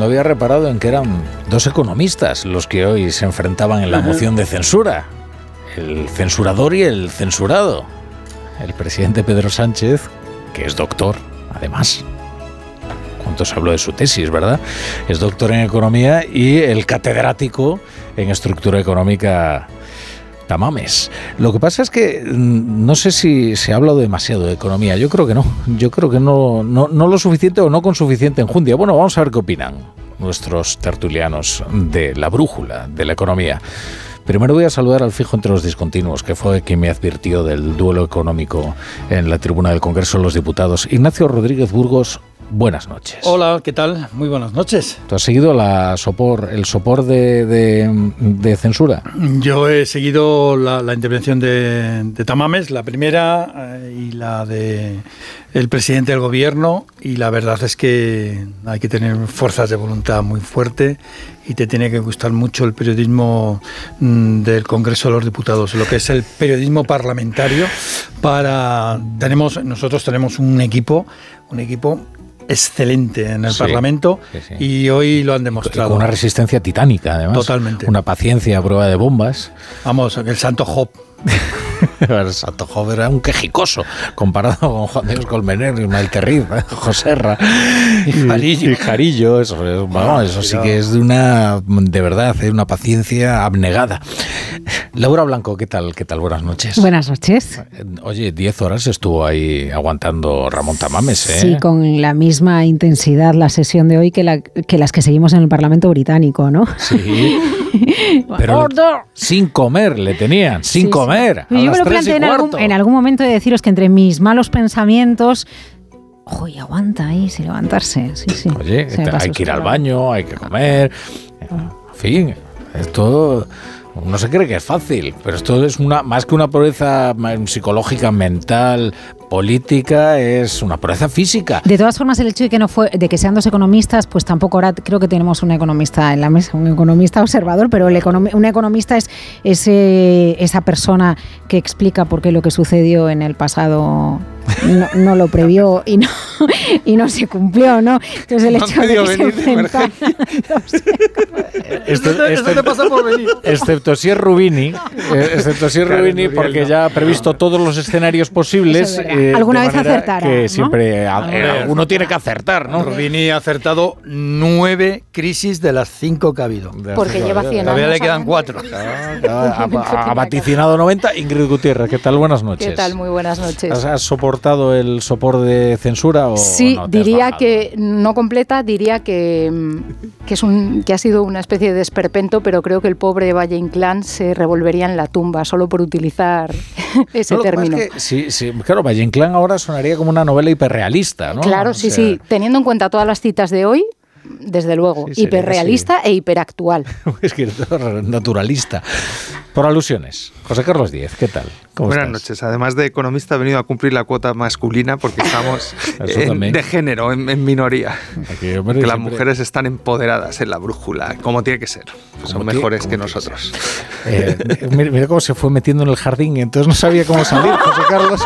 No había reparado en que eran dos economistas los que hoy se enfrentaban en la moción de censura. El censurador y el censurado. El presidente Pedro Sánchez, que es doctor, además. ¿Cuánto habló de su tesis, verdad? Es doctor en economía y el catedrático en estructura económica Tamames. Lo que pasa es que mm, no sé si se ha hablado demasiado de economía. Yo creo que no. Yo creo que no, no, no lo suficiente o no con suficiente enjundia. Bueno, vamos a ver qué opinan nuestros tertulianos de la brújula de la economía. Primero voy a saludar al fijo entre los discontinuos, que fue quien me advirtió del duelo económico en la tribuna del Congreso de los Diputados. Ignacio Rodríguez Burgos, buenas noches. Hola, ¿qué tal? Muy buenas noches. ¿Tú has seguido la sopor, el sopor de, de, de censura? Yo he seguido la, la intervención de, de, Tamames, la primera eh, y la de el presidente del gobierno y la verdad es que hay que tener fuerzas de voluntad muy fuerte y te tiene que gustar mucho el periodismo mm, del Congreso de los Diputados, lo que es el periodismo parlamentario para tenemos nosotros tenemos un equipo, un equipo excelente en el sí, Parlamento sí, sí. y hoy lo han demostrado. Con una resistencia titánica, además. Totalmente. Una paciencia a prueba de bombas. Vamos, el santo Job. el santo Job era un quejicoso comparado con Juan de Dios Colmener, Ismael Terriz, Joserra y Jarillo. Y Jarillo, eso, vamos, eso sí que es de una, de verdad, de una paciencia abnegada. Laura Blanco, ¿qué tal? ¿Qué tal? Buenas noches. Buenas noches. Oye, 10 horas estuvo ahí aguantando Ramón Tamames, ¿eh? Sí, con la misma intensidad la sesión de hoy que, la, que las que seguimos en el Parlamento británico, ¿no? Sí. Pero sin comer le tenían, sin sí, comer. Sí. Yo me lo planteé en algún, en algún momento de deciros que entre mis malos pensamientos Ojo, y aguanta ahí, sin levantarse. Sí, sí. Oye, hay que ir al baño, hay que comer. En fin, esto no se cree que es fácil, pero esto es una más que una pobreza psicológica, mental, política, es una proeza física. De todas formas, el hecho de que no fue, de que sean dos economistas, pues tampoco ahora creo que tenemos un economista en la mesa, un economista observador, pero el econom un economista es ese, esa persona que explica por qué lo que sucedió en el pasado no, no, lo previó y no, y no se cumplió, ¿no? Entonces el hecho de que se enfrentaran... Esto, esto, te pasa por venir. Excepto si es Rubini, eh, excepto si es Rubini, porque ya ha previsto todos los escenarios posibles. Eh, Alguna vez acertará. Que ¿no? siempre eh, uno tiene que acertar, ¿no? Rubini ha acertado nueve crisis de las cinco que ha habido. Porque lleva 100 años. Todavía le quedan cuatro. Ha, ha, ha, vaticinado 90. Ingrid Gutiérrez, ¿qué tal? Buenas noches. ¿Qué tal? Muy buenas noches. ¿Has, has soportado el sopor de censura o Sí, no diría que no completa, diría que, mm, que, es un, que ha sido una especie de esperpento, pero creo que el pobre Valle Inclán se revolvería en la tumba solo por utilizar ese no, término. Es que, sí, sí, claro, Valle Inclán ahora sonaría como una novela hiperrealista, ¿no? Claro, sí, o sea, sí. Teniendo en cuenta todas las citas de hoy, desde luego, sí, hiperrealista e hiperactual. es que naturalista. Por alusiones. José Carlos Díez, ¿qué tal? Buenas estás? noches. Además de economista, he venido a cumplir la cuota masculina porque estamos en, de género, en, en minoría. Aquí, hombre, que las siempre... mujeres están empoderadas en la brújula, como tiene que ser. Son mejores que nosotros. Eh, mira, mira, cómo se fue metiendo en el jardín, entonces no sabía cómo salir, José Carlos.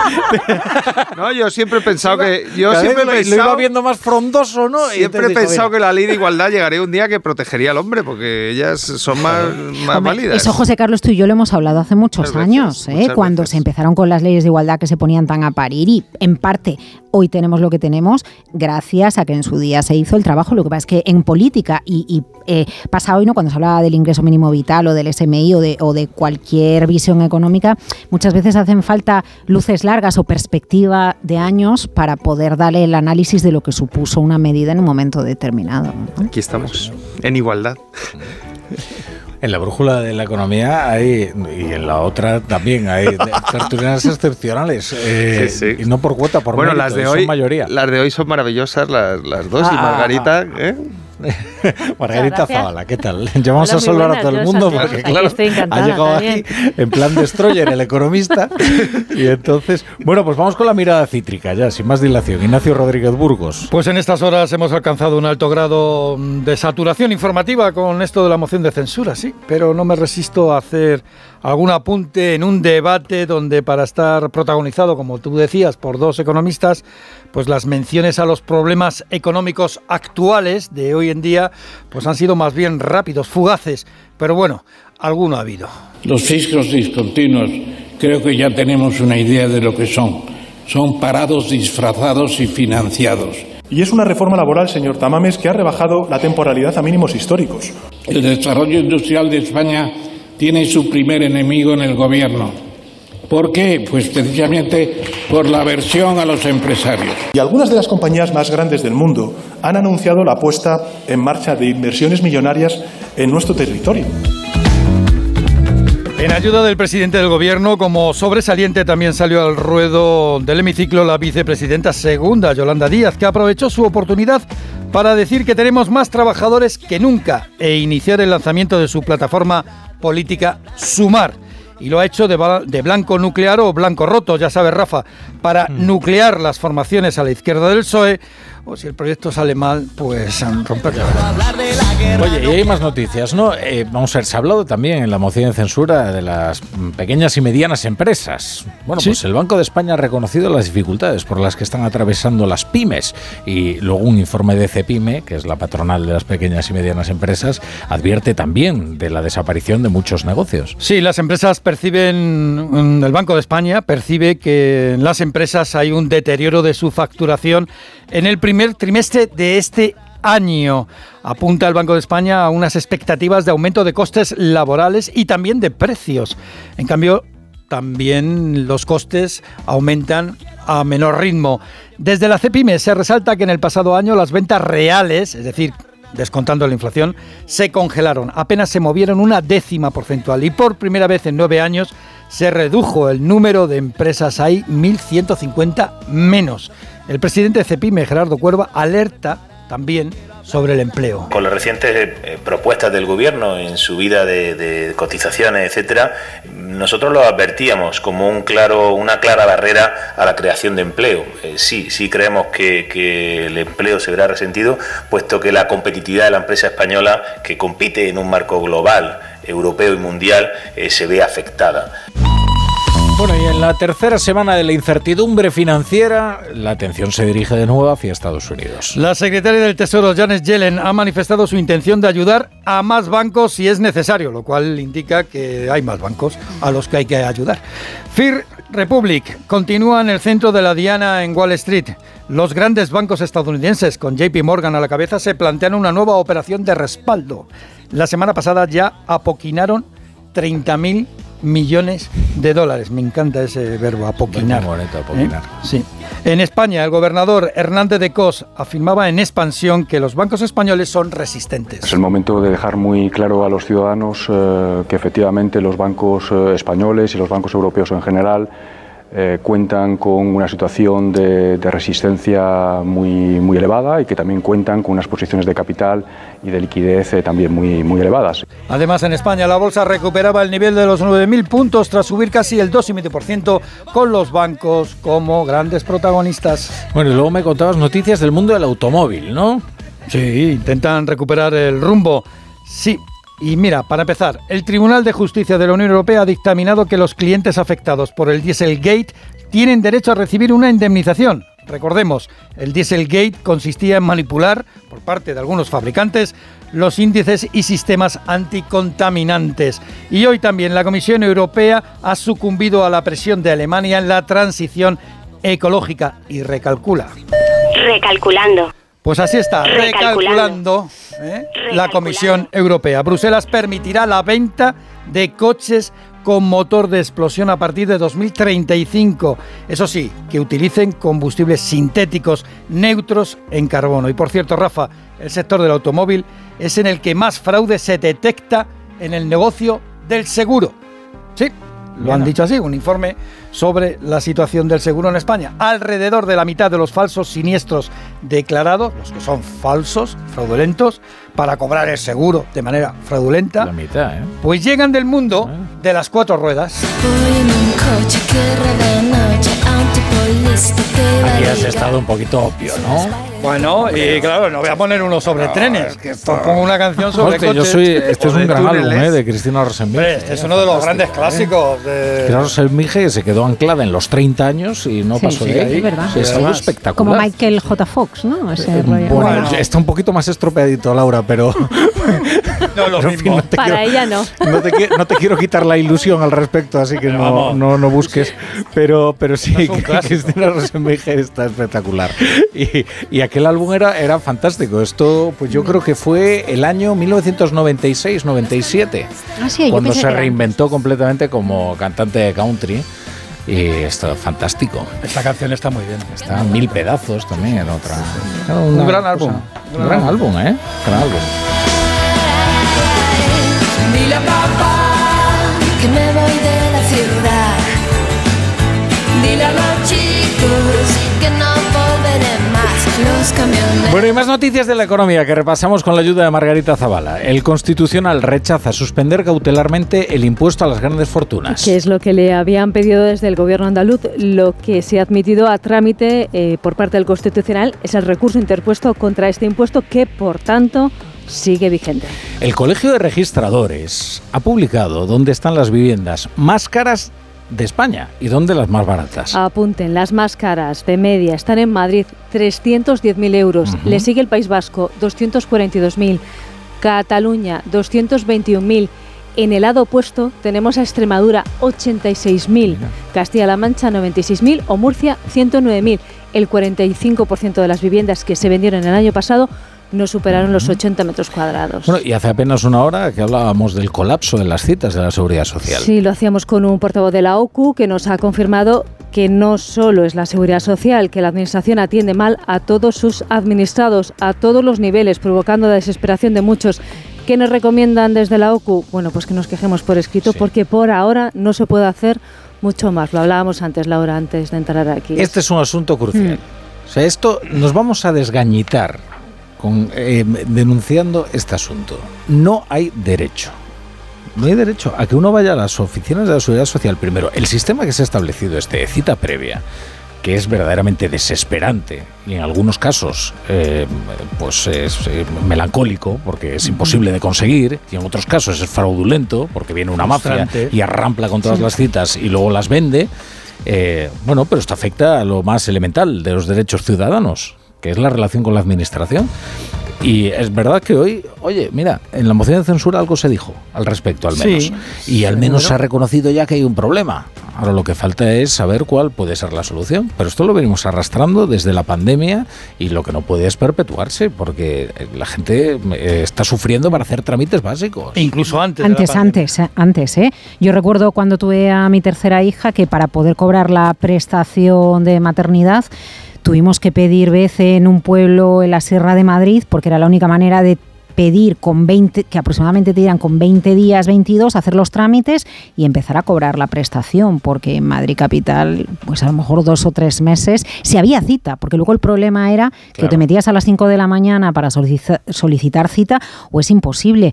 no, yo siempre he pensado que. Yo Cada siempre lo, he pensado, lo iba viendo más frondoso, ¿no? Siempre he pensado que la ley de igualdad llegaría un día que protegería al hombre, porque ellas son más, más hombre, válidas. Eso, José Carlos, tú y yo lo hemos hablado hace muchos muchas años, veces, ¿eh? cuando veces. se empezaron con las leyes de igualdad que se ponían tan a parir y en parte hoy tenemos lo que tenemos gracias a que en su día se hizo el trabajo. Lo que pasa es que en política y, y eh, pasa hoy, ¿no? cuando se hablaba del ingreso mínimo vital o del SMI o de, o de cualquier visión económica, muchas veces hacen falta luces largas o perspectiva de años para poder darle el análisis de lo que supuso una medida en un momento determinado. ¿no? Aquí estamos, en igualdad. En la brújula de la economía hay, y en la otra también hay tertulianas excepcionales. Eh, y no por cuota, por bueno, las de hoy, mayoría. Las de hoy son maravillosas, las, las dos. y ah, Margarita, ah, ah. ¿eh? Margarita Zavala, ¿qué tal? Llevamos a saludar a todo el mundo porque, claro, ha llegado aquí en plan destroyer el economista. y entonces, bueno, pues vamos con la mirada cítrica ya, sin más dilación. Ignacio Rodríguez Burgos. Pues en estas horas hemos alcanzado un alto grado de saturación informativa con esto de la moción de censura, sí, pero no me resisto a hacer algún apunte en un debate donde para estar protagonizado, como tú decías, por dos economistas, pues las menciones a los problemas económicos actuales de hoy en día pues han sido más bien rápidos, fugaces, pero bueno, alguno ha habido. Los fiscos discontinuos creo que ya tenemos una idea de lo que son. Son parados disfrazados y financiados. Y es una reforma laboral, señor Tamames, que ha rebajado la temporalidad a mínimos históricos. El desarrollo industrial de España tiene su primer enemigo en el gobierno. ¿Por qué? Pues precisamente por la aversión a los empresarios. Y algunas de las compañías más grandes del mundo han anunciado la puesta en marcha de inversiones millonarias en nuestro territorio. En ayuda del presidente del gobierno, como sobresaliente también salió al ruedo del hemiciclo la vicepresidenta segunda, Yolanda Díaz, que aprovechó su oportunidad para decir que tenemos más trabajadores que nunca e iniciar el lanzamiento de su plataforma política Sumar. Y lo ha hecho de, blanco nuclear o blanco roto, ya sabe Rafa, para mm. nuclear las formaciones a la izquierda del PSOE o si el proyecto sale mal, pues romperlo. Oye, y hay más noticias, ¿no? Eh, vamos a ver, se ha hablado también en la moción de censura de las pequeñas y medianas empresas. Bueno, pues el Banco de España ha reconocido las dificultades por las que están atravesando las pymes y luego un informe de CEPIME, que es la patronal de las pequeñas y medianas empresas, advierte también de la desaparición de muchos negocios. Sí, las empresas perciben, mm, el Banco de España percibe que en las empresas hay un deterioro de su facturación en el primer trimestre de este año. Apunta el Banco de España a unas expectativas de aumento de costes laborales y también de precios. En cambio, también los costes aumentan a menor ritmo. Desde la CEPIME se resalta que en el pasado año las ventas reales, es decir, descontando la inflación, se congelaron, apenas se movieron una décima porcentual y por primera vez en nueve años se redujo el número de empresas, hay 1.150 menos. El presidente de CEPIME, Gerardo Cuerva, alerta también sobre el empleo. Con las recientes eh, propuestas del gobierno en subida de, de cotizaciones, etcétera, nosotros lo advertíamos como un claro, una clara barrera a la creación de empleo. Eh, sí, sí creemos que, el empleo se verá resentido, puesto que la competitividad de la empresa española, que compite en un marco global, europeo y mundial, eh, se ve afectada. Bueno, y en la tercera semana de la incertidumbre financiera, la atención se dirige de nuevo hacia Estados Unidos. La secretaria del Tesoro, Janet Yellen, ha manifestado su intención de ayudar a más bancos si es necesario, lo cual indica que hay más bancos a los que hay que ayudar. Fir Republic continúa en el centro de la diana en Wall Street. Los grandes bancos estadounidenses, con JP Morgan a la cabeza, se plantean una nueva operación de respaldo. La semana pasada ya apoquinaron 30.000 millones de dólares. Me encanta ese verbo, apoquinar. ¿Eh? Sí. En España, el gobernador Hernández de Cos afirmaba en expansión que los bancos españoles son resistentes. Es el momento de dejar muy claro a los ciudadanos eh, que efectivamente los bancos eh, españoles y los bancos europeos en general eh, cuentan con una situación de, resistencia muy, muy elevada y que también cuentan con unas posiciones de capital y de liquidez eh, también muy, muy elevadas. Además, en España la bolsa recuperaba el nivel de los 9.000 puntos tras subir casi el 2,5% con los bancos como grandes protagonistas. Bueno, y luego me contabas noticias del mundo del automóvil, ¿no? Sí, intentan recuperar el rumbo. Sí, y mira, para empezar, el Tribunal de Justicia de la Unión Europea ha dictaminado que los clientes afectados por el Dieselgate tienen derecho a recibir una indemnización. Recordemos, el Dieselgate consistía en manipular, por parte de algunos fabricantes, los índices y sistemas anticontaminantes. Y hoy también la Comisión Europea ha sucumbido a la presión de Alemania en la transición ecológica y recalcula. Recalculando. Pues así está, recalculando, ¿eh? la Comisión Europea. Bruselas permitirá la venta de coches con motor de explosión a partir de 2035. Eso sí, que utilicen combustibles sintéticos neutros en carbono. Y por cierto, Rafa, el sector del automóvil es en el que más fraude se detecta en el negocio del seguro. Sí, lo han dicho así, un informe sobre la situación del seguro en España. Alrededor de la mitad de los falsos siniestros declarados, los que son falsos, fraudulentos, para cobrar el seguro de manera fraudulenta, la mitad, ¿eh? pues llegan del mundo ah. de las cuatro ruedas. Aquí has estado un poquito obvio, ¿no? Bueno, y claro, no voy a poner uno sobre trenes, que pongo una canción sobre coches. Yo soy, este es un gran álbum ¿eh? de Cristina Rosenmige. Este es uno de los grandes clásicos. De... Cristina Rosenmige se quedó anclada en los 30 años y no pasó de ahí. Es verdad. es algo espectacular. Como Michael J. Fox, ¿no? Ese bueno, está un poquito más estropeadito, Laura, pero... no, lo mismo. Para ella no. No te, no te, quiero quitar la ilusión al respecto, así que no, no, no, busques. Pero, pero sí, Cristina Rosenmige está espectacular. Y, y aquel álbum era, era fantástico. Esto, pues yo creo que fue el año 1996-97, ah, cuando se reinventó completamente como cantante de country. Y esto fantástico. Esta canción está muy bien. Está en mil pedazos también en otra. un gran álbum. Un gran álbum, ¿eh? Gran álbum. Dile a papá que me voy de la ciudad. Dile a los chicos bueno, y más noticias de la economía que repasamos con la ayuda de Margarita Zavala. El Constitucional rechaza suspender cautelarmente el impuesto a las grandes fortunas. Que es lo que le habían pedido desde el gobierno andaluz. Lo que se ha admitido a trámite eh, por parte del Constitucional es el recurso interpuesto contra este impuesto que, por tanto, sigue vigente. El Colegio de Registradores ha publicado dónde están las viviendas más caras de España. ¿Y dónde las más baratas? Apunten, las más caras de media están en Madrid, 310.000 euros. Le sigue el País Vasco, 242.000. Cataluña, 221.000. En el lado opuesto tenemos a Extremadura, 86.000. Castilla-La Mancha, 96.000. O Murcia, 109.000. El 45% de las viviendas que se vendieron el año pasado no superaron los 80 metros cuadrados. Bueno, y hace apenas una hora que hablábamos del colapso de las citas de la seguridad social. Sí, lo hacíamos con un portavoz de la OCU que nos ha confirmado que no solo es la seguridad social, que la Administración atiende mal a todos sus administrados, a todos los niveles, provocando la desesperación de muchos. ¿Qué nos recomiendan desde la OCU? Bueno, pues que nos quejemos por escrito, porque por ahora no se puede hacer mucho más. Lo hablábamos antes, Laura, antes de entrar aquí. Este es un asunto crucial. Mm. O sea, esto nos vamos a desgañitar eh, denunciando este asunto. No hay derecho. No hay derecho a que uno vaya a las oficinas de la Seguridad Social primero. El sistema que se ha establecido este de cita previa, que es verdaderamente desesperante y en algunos casos eh, pues es eh, melancólico porque es imposible de conseguir y en otros casos es fraudulento porque viene una mafia y arrampla con todas las citas y luego las vende. bueno, pero esto afecta a lo más elemental de los derechos ciudadanos que es la relación con la administración. Y es verdad que hoy, oye, mira, en la moción de censura algo se dijo al respecto, al menos. y al menos se ha reconocido ya que hay un problema. Ahora lo que falta es saber cuál puede ser la solución. Pero esto lo venimos arrastrando desde la pandemia y lo que no puede es perpetuarse porque la gente eh, está sufriendo para hacer trámites básicos. incluso antes. Antes, antes, eh, antes. ¿eh? Yo recuerdo cuando tuve a mi tercera hija que para poder cobrar la prestación de maternidad Tuvimos que pedir vez en un pueblo en la Sierra de Madrid porque era la única manera de pedir con 20, que aproximadamente te dirán con 20 días, 22, hacer los trámites y empezar a cobrar la prestación, porque en Madrid Capital, pues a lo mejor dos o tres meses, si había cita, porque luego el problema era que te metías a las 5 de la mañana para solicitar cita o es imposible.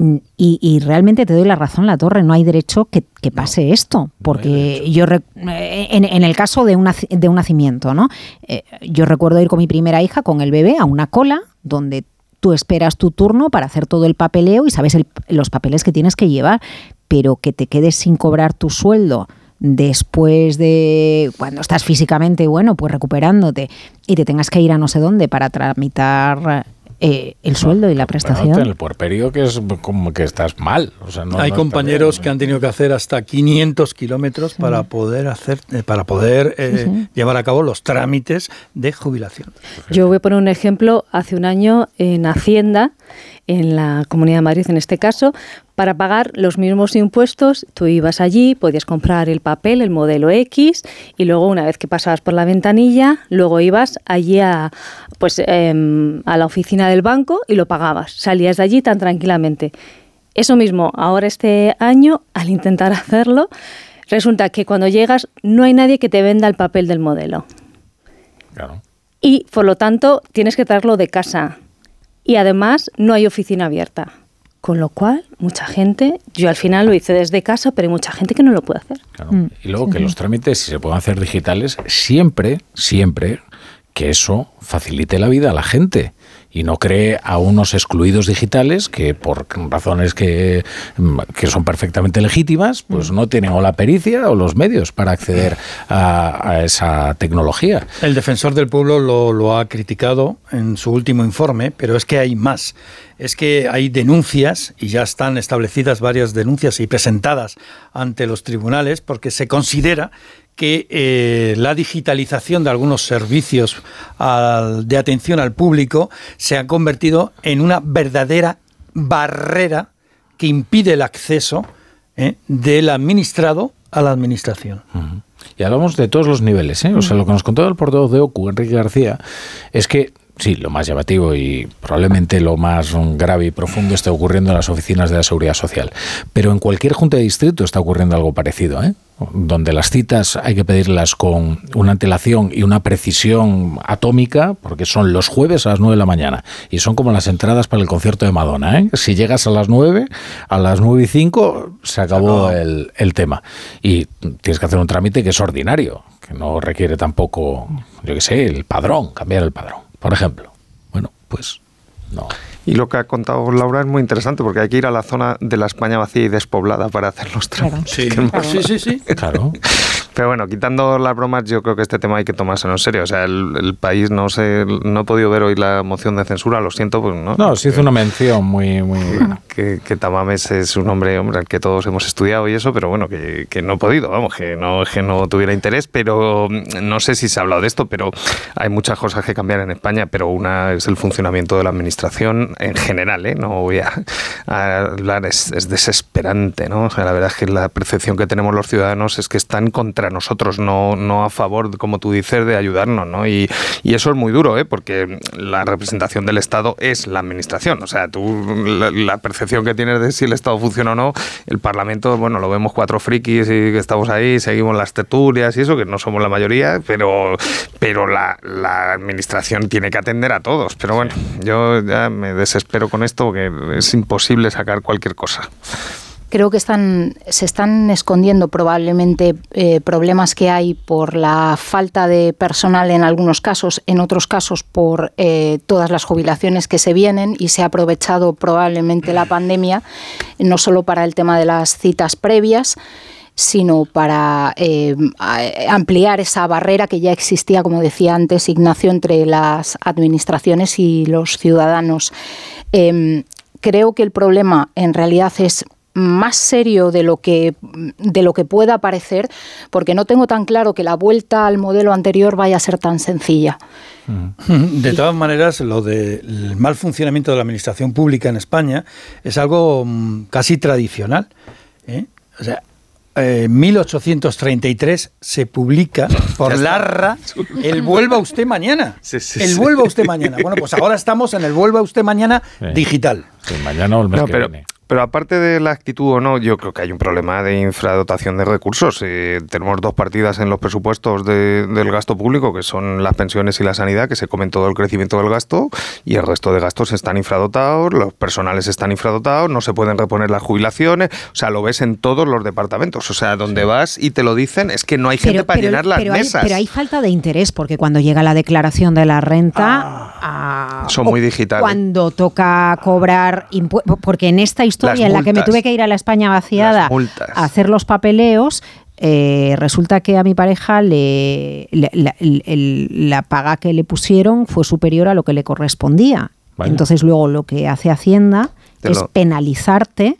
Y, realmente te doy la razón, La Torre, no hay derecho que, pase esto, porque yo, en, el caso de, una, de un nacimiento, ¿no? Eh, yo recuerdo ir con mi primera hija, con el bebé, a una cola donde tú esperas tu turno para hacer todo el papeleo y sabes los papeles que tienes que llevar, pero que te quedes sin cobrar tu sueldo después de cuando estás físicamente, bueno, pues recuperándote y te tengas que ir a no sé dónde para tramitar eh, el sueldo y la prestación. en el puerperio que es como que estás mal. Hay compañeros que han tenido que hacer hasta 500 kilómetros para poder hacer, eh, para poder eh, llevar a cabo los trámites de jubilación. Yo voy a poner un ejemplo. Hace un año en Hacienda en la Comunidad de Madrid en este caso, para pagar los mismos impuestos, tú ibas allí, podías comprar el papel, el modelo X, y luego una vez que pasabas por la ventanilla, luego ibas allí a, pues, em, a la oficina del banco y lo pagabas. Salías de allí tan tranquilamente. Eso mismo, ahora este año, al intentar hacerlo, resulta que cuando llegas no hay nadie que te venda el papel del modelo. Claro. Y por lo tanto tienes que traerlo de casa. Y además no hay oficina abierta. Con lo cual, mucha gente, yo al final lo hice desde casa, pero hay mucha gente que no lo puede hacer. Mm. Y luego que los trámites, si se pueden hacer digitales, siempre, siempre que eso facilite la vida a la gente y no cree a unos excluidos digitales que por razones que, que son perfectamente legítimas, pues no tienen o la pericia o los medios para acceder a, esa tecnología. El defensor del pueblo lo, lo, ha criticado en su último informe, pero es que hay más. Es que hay denuncias, y ya están establecidas varias denuncias y presentadas ante los tribunales, porque se considera que eh, la digitalización de algunos servicios de atención al público se ha convertido en una verdadera barrera que impide el acceso eh, del administrado a la administración. Y hablamos de todos los niveles. ¿eh? O sea, lo que nos contó el portavoz de OCU, Enrique García, es que sí, lo más llamativo y probablemente lo más grave y profundo está ocurriendo en las oficinas de la Seguridad Social. Pero en cualquier junta de distrito está ocurriendo algo parecido, ¿eh? Donde las citas hay que pedirlas con una antelación y una precisión atómica, porque son los jueves a las 9 de la mañana, y son como las entradas para el concierto de Madonna. ¿eh? Si llegas a las 9, a las 9 y 5 se acabó el, el tema. Y tienes que hacer un trámite que es ordinario, que no requiere tampoco, yo qué sé, el padrón, cambiar el padrón por ejemplo. Bueno, pues no. Y lo que ha contado Laura es muy interesante porque hay que ir a la zona de la España vacía y despoblada para hacer los trámites. Sí, sí, sí, sí. Claro. Pero bueno, quitando las bromas, yo creo que este tema hay que tomárselo en serio. O sea, el, país no sé, no he podido ver hoy la moción de censura, lo siento, pues no. No, se hizo una mención muy, muy buena. Que, que, Tamames es un hombre, hombre, al que todos hemos estudiado y eso, pero bueno, que, que no he podido, vamos, que no, que no tuviera interés, pero no sé si se ha hablado de esto, pero hay muchas cosas que cambiar en España, pero una es el funcionamiento de la administración en general, ¿eh? No voy a, hablar, es, es, desesperante, ¿no? O sea, la verdad es que la percepción que tenemos los ciudadanos es que están contra nosotros, no, no a favor, como tú dices, de ayudarnos, ¿no? Y, y eso es muy duro, ¿eh? porque la representación del Estado es la administración. O sea, tú, la, percepción que tienes de si el Estado funciona o no, el Parlamento, bueno, lo vemos cuatro frikis y que estamos ahí, seguimos las tertulias y eso, que no somos la mayoría, pero, pero la, la administración tiene que atender a todos. Pero bueno, yo ya me desespero con esto porque es imposible sacar cualquier cosa creo que están, se están escondiendo probablemente eh, problemas que hay por la falta de personal en algunos casos, en otros casos por eh, todas las jubilaciones que se vienen y se ha aprovechado probablemente la pandemia, no solo para el tema de las citas previas, sino para eh, ampliar esa barrera que ya existía, como decía antes Ignacio, entre las administraciones y los ciudadanos. Em, creo que el problema en realidad es más serio de lo que de lo que pueda parecer, porque no tengo tan claro que la vuelta al modelo anterior vaya a ser tan sencilla. De todas maneras, lo del mal funcionamiento de la administración pública en España es algo mm, casi tradicional. ¿eh? O sea, en 1833 se publica por Larra el Vuelva usted mañana. el Vuelva usted mañana. Bueno, pues ahora estamos en el Vuelva usted mañana digital. mañana o el mes que viene. Pero aparte de la actitud o no, yo creo que hay un problema de infradotación de recursos. Eh, tenemos dos partidas en los presupuestos del gasto público, que son las pensiones y la sanidad, que se comen todo el crecimiento del gasto, y el resto de gastos están infradotados, los personales están infradotados, no se pueden reponer las jubilaciones, o sea, lo ves en todos los departamentos. O sea, donde vas y te lo dicen es que no hay gente para llenar las mesas. pero hay falta de interés, porque cuando llega la declaración de la renta... Ah, son muy digitales. Cuando toca cobrar impuestos, porque en esta historia en la que me tuve que ir a la España vaciada a hacer los papeleos, eh, resulta que a mi pareja le, la paga que le pusieron fue superior a lo que le correspondía. Entonces luego lo que hace Hacienda es penalizarte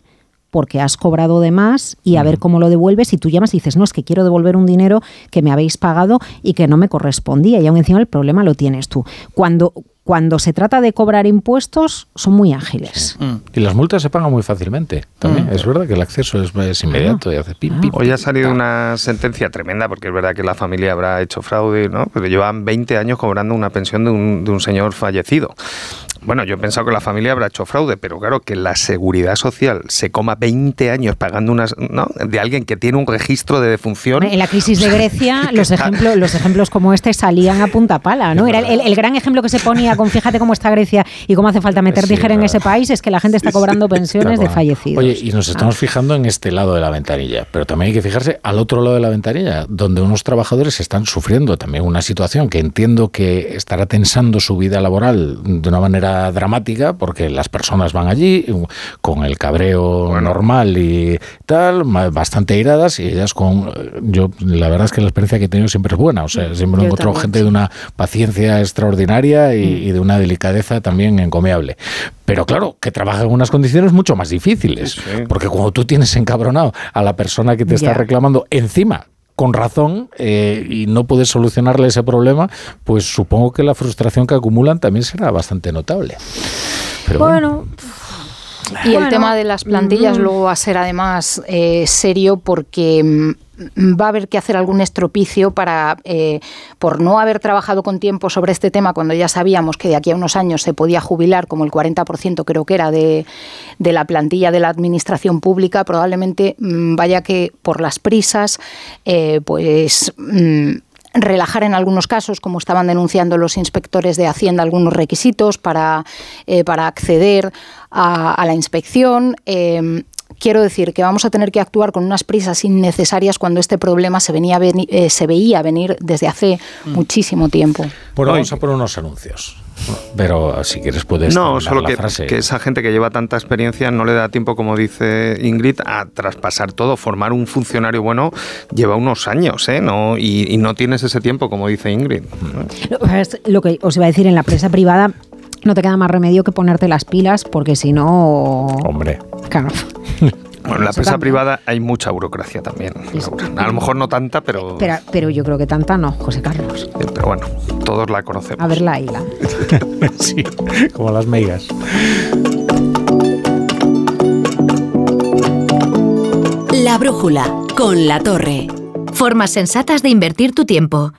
porque has cobrado de más y a ver cómo lo devuelves y tú llamas y dices, no, es que quiero devolver un dinero que me habéis pagado y que no me correspondía y aún encima el problema lo tienes tú. Cuando, cuando se trata de cobrar impuestos, son muy ágiles. Mm. Y las multas se pagan muy fácilmente. También mm. es verdad que el acceso es, inmediato y hace pim, pim, Hoy ha salido una sentencia tremenda, porque es verdad que la familia habrá hecho fraude, ¿no? Pero llevan 20 años cobrando una pensión de un, de un señor fallecido. Bueno, yo he pensado que la familia habrá hecho fraude, pero claro, que la seguridad social se coma 20 años pagando unas, ¿no? de alguien que tiene un registro de defunción. En la crisis de Grecia, los ejemplos, los ejemplos como este salían a punta pala, ¿no? Era el, gran ejemplo que se ponía con fíjate cómo está Grecia y cómo hace falta meter sí, en ese país, es que la gente está cobrando pensiones de fallecidos. Oye, y nos estamos fijando en este lado de la ventanilla, pero también hay que fijarse al otro lado de la ventanilla, donde unos trabajadores están sufriendo también una situación que entiendo que estará tensando su vida laboral de una manera dramática porque las personas van allí con el cabreo normal y tal, bastante iradas y ellas con... Yo, la verdad es que la experiencia que he tenido siempre es buena, o sea, siempre he encontrado gente de una paciencia extraordinaria y, mm. de una delicadeza también encomiable. Pero claro, que trabaja en unas condiciones mucho más difíciles, porque cuando tú tienes encabronado a la persona que te está reclamando encima con razón eh, y no puedes solucionarle ese problema, pues supongo que la frustración que acumulan también será bastante notable. bueno. Y el tema de las plantillas mm. luego va a ser además eh, serio porque mm, va a haber que hacer algún estropicio para, eh, por no haber trabajado con tiempo sobre este tema cuando ya sabíamos que de aquí a unos años se podía jubilar como el 40% creo que era de, la plantilla de la administración pública, probablemente mm, vaya que por las prisas, eh, pues... Relajar en algunos casos, como estaban denunciando los inspectores de Hacienda, algunos requisitos para, eh, para acceder a, la inspección quiero decir que vamos a tener que actuar con unas prisas innecesarias cuando este problema se, venía eh, se veía venir desde hace mm. muchísimo tiempo. Bueno, vamos a poner unos anuncios. Pero si quieres puedes No, solo que, que, esa gente que lleva tanta experiencia no le da tiempo, como dice Ingrid, a traspasar todo. Formar un funcionario bueno lleva unos años, ¿eh? No, y, no tienes ese tiempo, como dice Ingrid. Lo que os iba a decir, en la empresa privada no te queda más remedio que ponerte las pilas porque si no... Hombre. Claro. Bueno, en la empresa privada hay mucha burocracia también. A lo mejor no tanta, pero... pero... yo creo que tanta no, José Carlos. pero bueno, todos la conocemos. A ver la isla. sí, como las meigas. La brújula con la torre. Formas sensatas de invertir tu tiempo.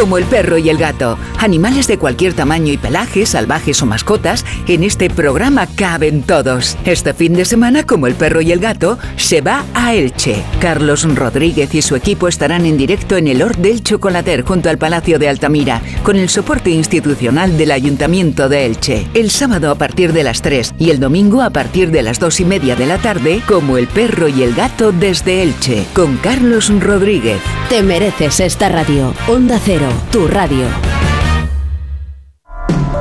Como el perro y el gato, animales de cualquier tamaño y pelaje, salvajes o mascotas, en este programa caben todos. Este fin de semana, como el perro y el gato, se va a Elche. Carlos Rodríguez y su equipo estarán en directo en el Hort del Chocolater junto al Palacio de Altamira, con el soporte institucional del Ayuntamiento de Elche. El sábado a partir de las 3 y el domingo a partir de las 2 y media de la tarde, como el perro y el gato desde Elche, con Carlos Rodríguez. Te mereces esta radio. Onda Cero tu radio.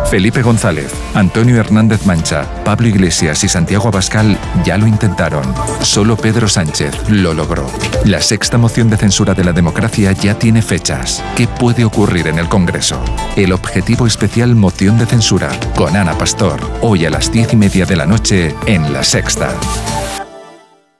Felipe González, Antonio Hernández Mancha, Pablo Iglesias y Santiago Abascal ya lo intentaron. Solo Pedro Sánchez lo logró. La sexta moción de censura de la democracia ya tiene fechas. ¿Qué puede ocurrir en el Congreso? El objetivo especial moción de censura con Ana Pastor, hoy a las diez y media de la noche en La Sexta.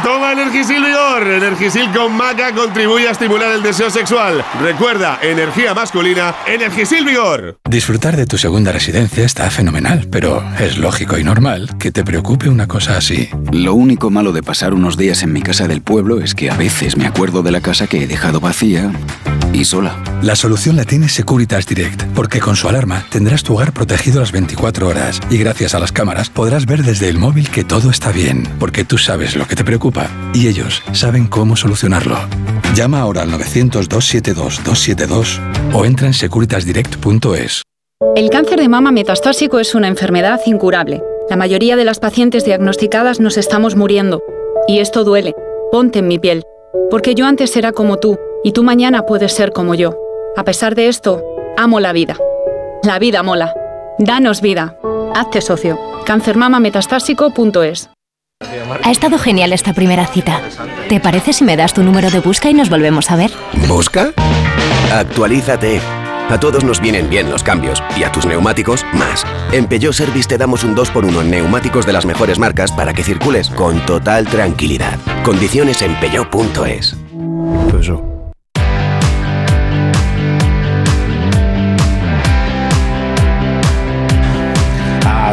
Toma Energisil Vigor. Energisil con maca contribuye a estimular el deseo sexual. Recuerda, energía masculina, Energisil Vigor. Disfrutar de tu segunda residencia está fenomenal, pero es lógico y normal que te preocupe una cosa así. Lo único malo de pasar unos días en mi casa del pueblo es que a veces me acuerdo de la casa que he dejado vacía y sola. La solución la tiene Securitas Direct, porque con su alarma tendrás tu hogar protegido las 24 horas y gracias a las cámaras podrás ver desde el móvil que todo está bien, porque tú sabes lo que te preocupa y ellos saben cómo solucionarlo. Llama ahora al 900-272-272 o entra en securitasdirect.es. El cáncer de mama metastásico es una enfermedad incurable. La mayoría de las pacientes diagnosticadas nos estamos muriendo. Y esto duele. Ponte en mi piel. Porque yo antes era como tú, y tú mañana puedes ser como yo. A pesar de esto, amo la vida. La vida mola. Danos vida. Hazte socio. cancermamametastásico.es ha estado genial esta primera cita. ¿Te parece si me das tu número de busca y nos volvemos a ver? ¿Busca? Actualízate. A todos nos vienen bien los cambios y a tus neumáticos más. En Peugeot Service te damos un 2x1 en neumáticos de las mejores marcas para que circules con total tranquilidad. Condiciones en peugeot.es.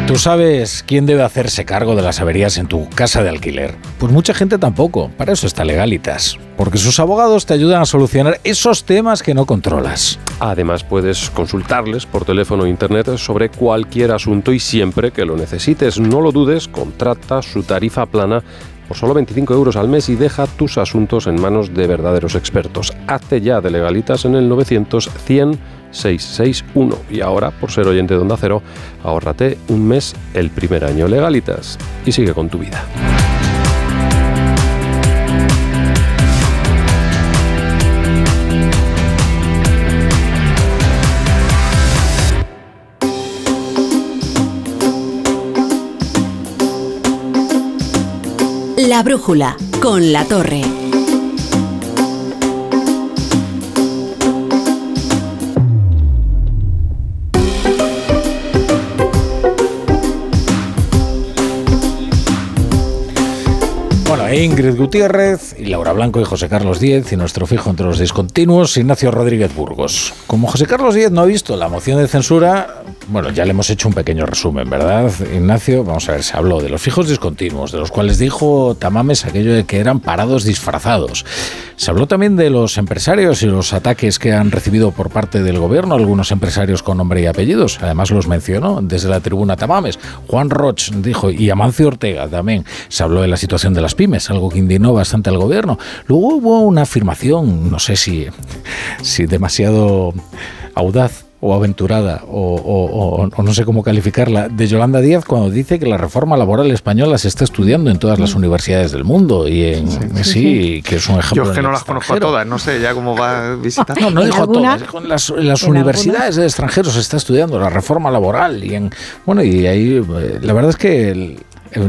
¿Tú sabes quién debe hacerse cargo de las averías en tu casa de alquiler? Pues mucha gente tampoco. Para eso está Legalitas. Porque sus abogados te ayudan a solucionar esos temas que no controlas. Además, puedes consultarles por teléfono o internet sobre cualquier asunto y siempre que lo necesites. No lo dudes, contrata su tarifa plana por solo 25 euros al mes y deja tus asuntos en manos de verdaderos expertos. Hazte ya de legalitas en el 900 100 661 y ahora, por ser oyente de Onda Cero, ahórrate un mes el primer año legalitas y sigue con tu vida. La brújula con la torre. Ingrid Gutiérrez y Laura Blanco y José Carlos Díez y nuestro fijo entre los discontinuos, Ignacio Rodríguez Burgos. Como José Carlos Díez no ha visto la moción de censura, bueno, ya le hemos hecho un pequeño resumen, ¿verdad, Ignacio? Vamos a ver, se habló de los fijos discontinuos, de los cuales dijo Tamames aquello de que eran parados disfrazados. Se habló también de los empresarios y los ataques que han recibido por parte del gobierno, algunos empresarios con nombre y apellidos, además los mencionó desde la tribuna Tamames. Juan Roch dijo, y Amancio Ortega también, se habló de la situación de las pymes, algo que indignó bastante al gobierno. Luego hubo una afirmación, no sé si, si demasiado audaz, o aventurada o, no sé cómo calificarla de Yolanda Díaz cuando dice que la reforma laboral española se está estudiando en todas las universidades del mundo y en sí, que es un ejemplo. Yo es que no las conozco a todas, no sé ya cómo va a visitar. No, no dijo a todas, en las, las universidades de extranjeros se está estudiando la reforma laboral y en bueno y ahí eh, la verdad es que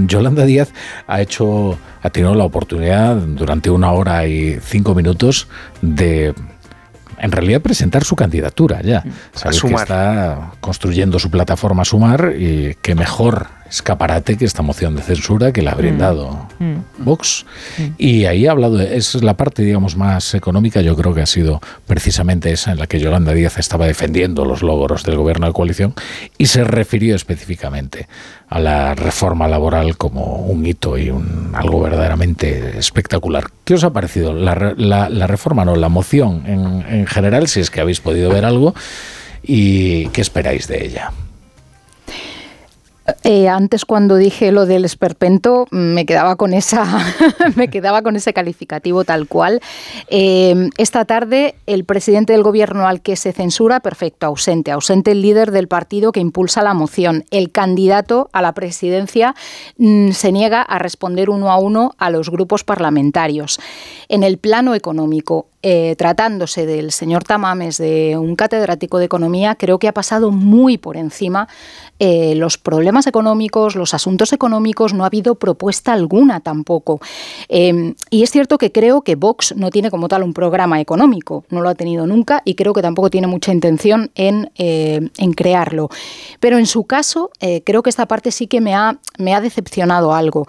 Yolanda Díaz ha hecho ha tenido la oportunidad durante una hora y cinco minutos de en realidad presentar su candidatura ya. Sabes que está construyendo su plataforma Sumar y qué mejor escaparate que esta moción de censura que le ha brindado mm. Mm. Vox. Mm. Y ahí ha hablado, es la parte, digamos, más económica, yo creo que ha sido precisamente esa en la que Yolanda Díaz estaba defendiendo los logros del gobierno de coalición y se refirió específicamente a la reforma laboral como un hito y un, algo verdaderamente espectacular. ¿Qué os ha parecido la, la, reforma, no, la moción en, en general, si es que habéis podido ver algo, y qué esperáis de ella? Eh, antes cuando dije lo del esperpento me quedaba con esa me quedaba con ese calificativo tal cual. Eh, esta tarde el presidente del gobierno al que se censura, perfecto, ausente, ausente el líder del partido que impulsa la moción. El candidato a la presidencia mm, se niega a responder uno a uno a los grupos parlamentarios. En el plano económico, eh, tratándose del señor Tamames, de un catedrático de economía, creo que ha pasado muy por encima eh, los problemas económicos, los asuntos económicos, no ha habido propuesta alguna tampoco. Em, y es cierto que creo que Vox no tiene como tal un programa económico, no lo ha tenido nunca y creo que tampoco tiene mucha intención en, eh, crearlo. Pero en su caso, creo que esta parte sí que me ha, decepcionado algo.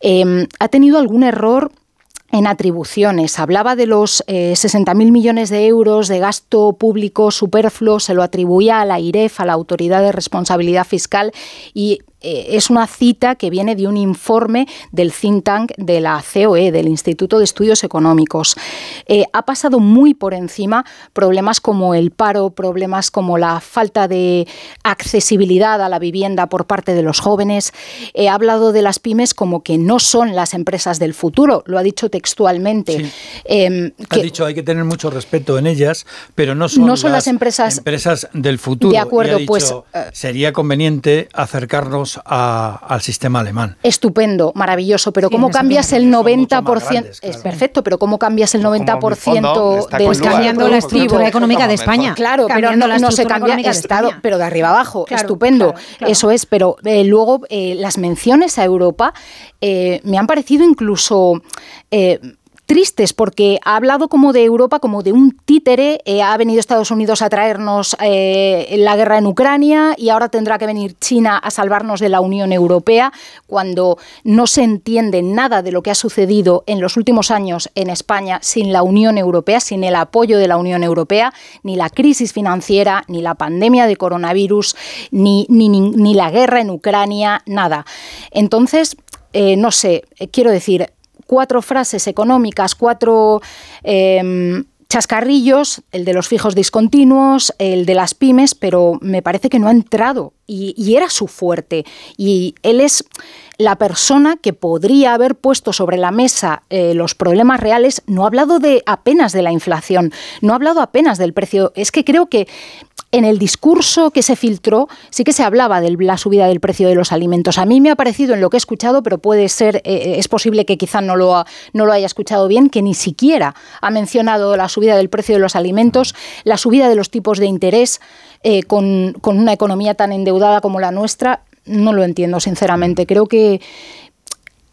Em, ha tenido algún error en atribuciones. Hablaba de los 60.000 eh, millones de euros de gasto público superfluo, se lo atribuía a la IREF, a la Autoridad de Responsabilidad Fiscal, y eh, es una cita que viene de un informe del think tank de la COE, del Instituto de Estudios Económicos. Eh, ha pasado muy por encima problemas como el paro, problemas como la falta de accesibilidad a la vivienda por parte de los jóvenes. ha hablado de las pymes como que no son las empresas del futuro, lo ha dicho textualmente. Em, ha dicho hay que tener mucho respeto en ellas, pero no son, las, empresas, empresas del futuro. De acuerdo, pues eh, sería conveniente acercarnos al sistema alemán. Estupendo, maravilloso, pero ¿cómo cambias el 90%? Es perfecto, pero ¿cómo cambias el 90% de pues cambiando la estructura económica de España? Claro, pero no, se cambia Estado, pero de arriba abajo. Estupendo, eso es, pero eh, luego eh, las menciones a Europa eh, me han parecido incluso tristes porque ha hablado como de Europa como de un títere, eh, ha venido Estados Unidos a traernos eh, la guerra en Ucrania y ahora tendrá que venir China a salvarnos de la Unión Europea cuando no se entiende nada de lo que ha sucedido en los últimos años en España sin la Unión Europea, sin el apoyo de la Unión Europea, ni la crisis financiera, ni la pandemia de coronavirus, ni, ni, la guerra en Ucrania, nada. Entonces, eh, no sé, quiero decir, cuatro frases económicas, cuatro em, chascarrillos, el de los fijos discontinuos, el de las pymes, pero me parece que no ha entrado y, era su fuerte. Y él es la persona que podría haber puesto sobre la mesa eh, los problemas reales. No ha hablado de apenas de la inflación, no ha hablado apenas del precio. Es que creo que en el discurso que se filtró sí que se hablaba de la subida del precio de los alimentos. A mí me ha parecido en lo que he escuchado, pero puede ser, eh, eh, es posible que quizá no lo, no lo haya escuchado bien, que ni siquiera ha mencionado la subida del precio de los alimentos, la subida de los tipos de interés con, una economía tan endeudada como la nuestra. No lo entiendo, sinceramente. Creo que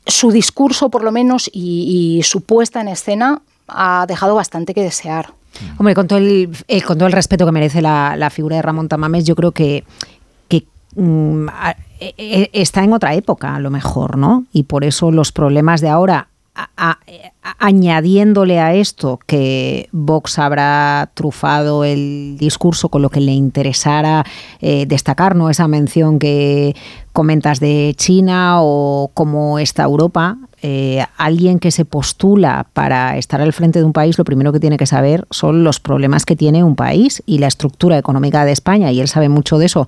su discurso, por lo menos, y su puesta en escena ha dejado bastante que desear. Hombre, con todo el, eh, con todo el respeto que merece la, figura de Ramón Tamames, yo creo que, mm, e, e, está en otra época, a lo mejor, ¿no? Y por eso los problemas de ahora añadiéndole a esto que Vox habrá trufado el discurso con lo que le interesara eh, destacar, ¿no? Esa mención que comentas de China o cómo está Europa, eh, alguien que se postula para estar al frente de un país, lo primero que tiene que saber son los problemas que tiene un país y la estructura económica de España, y él sabe mucho de eso.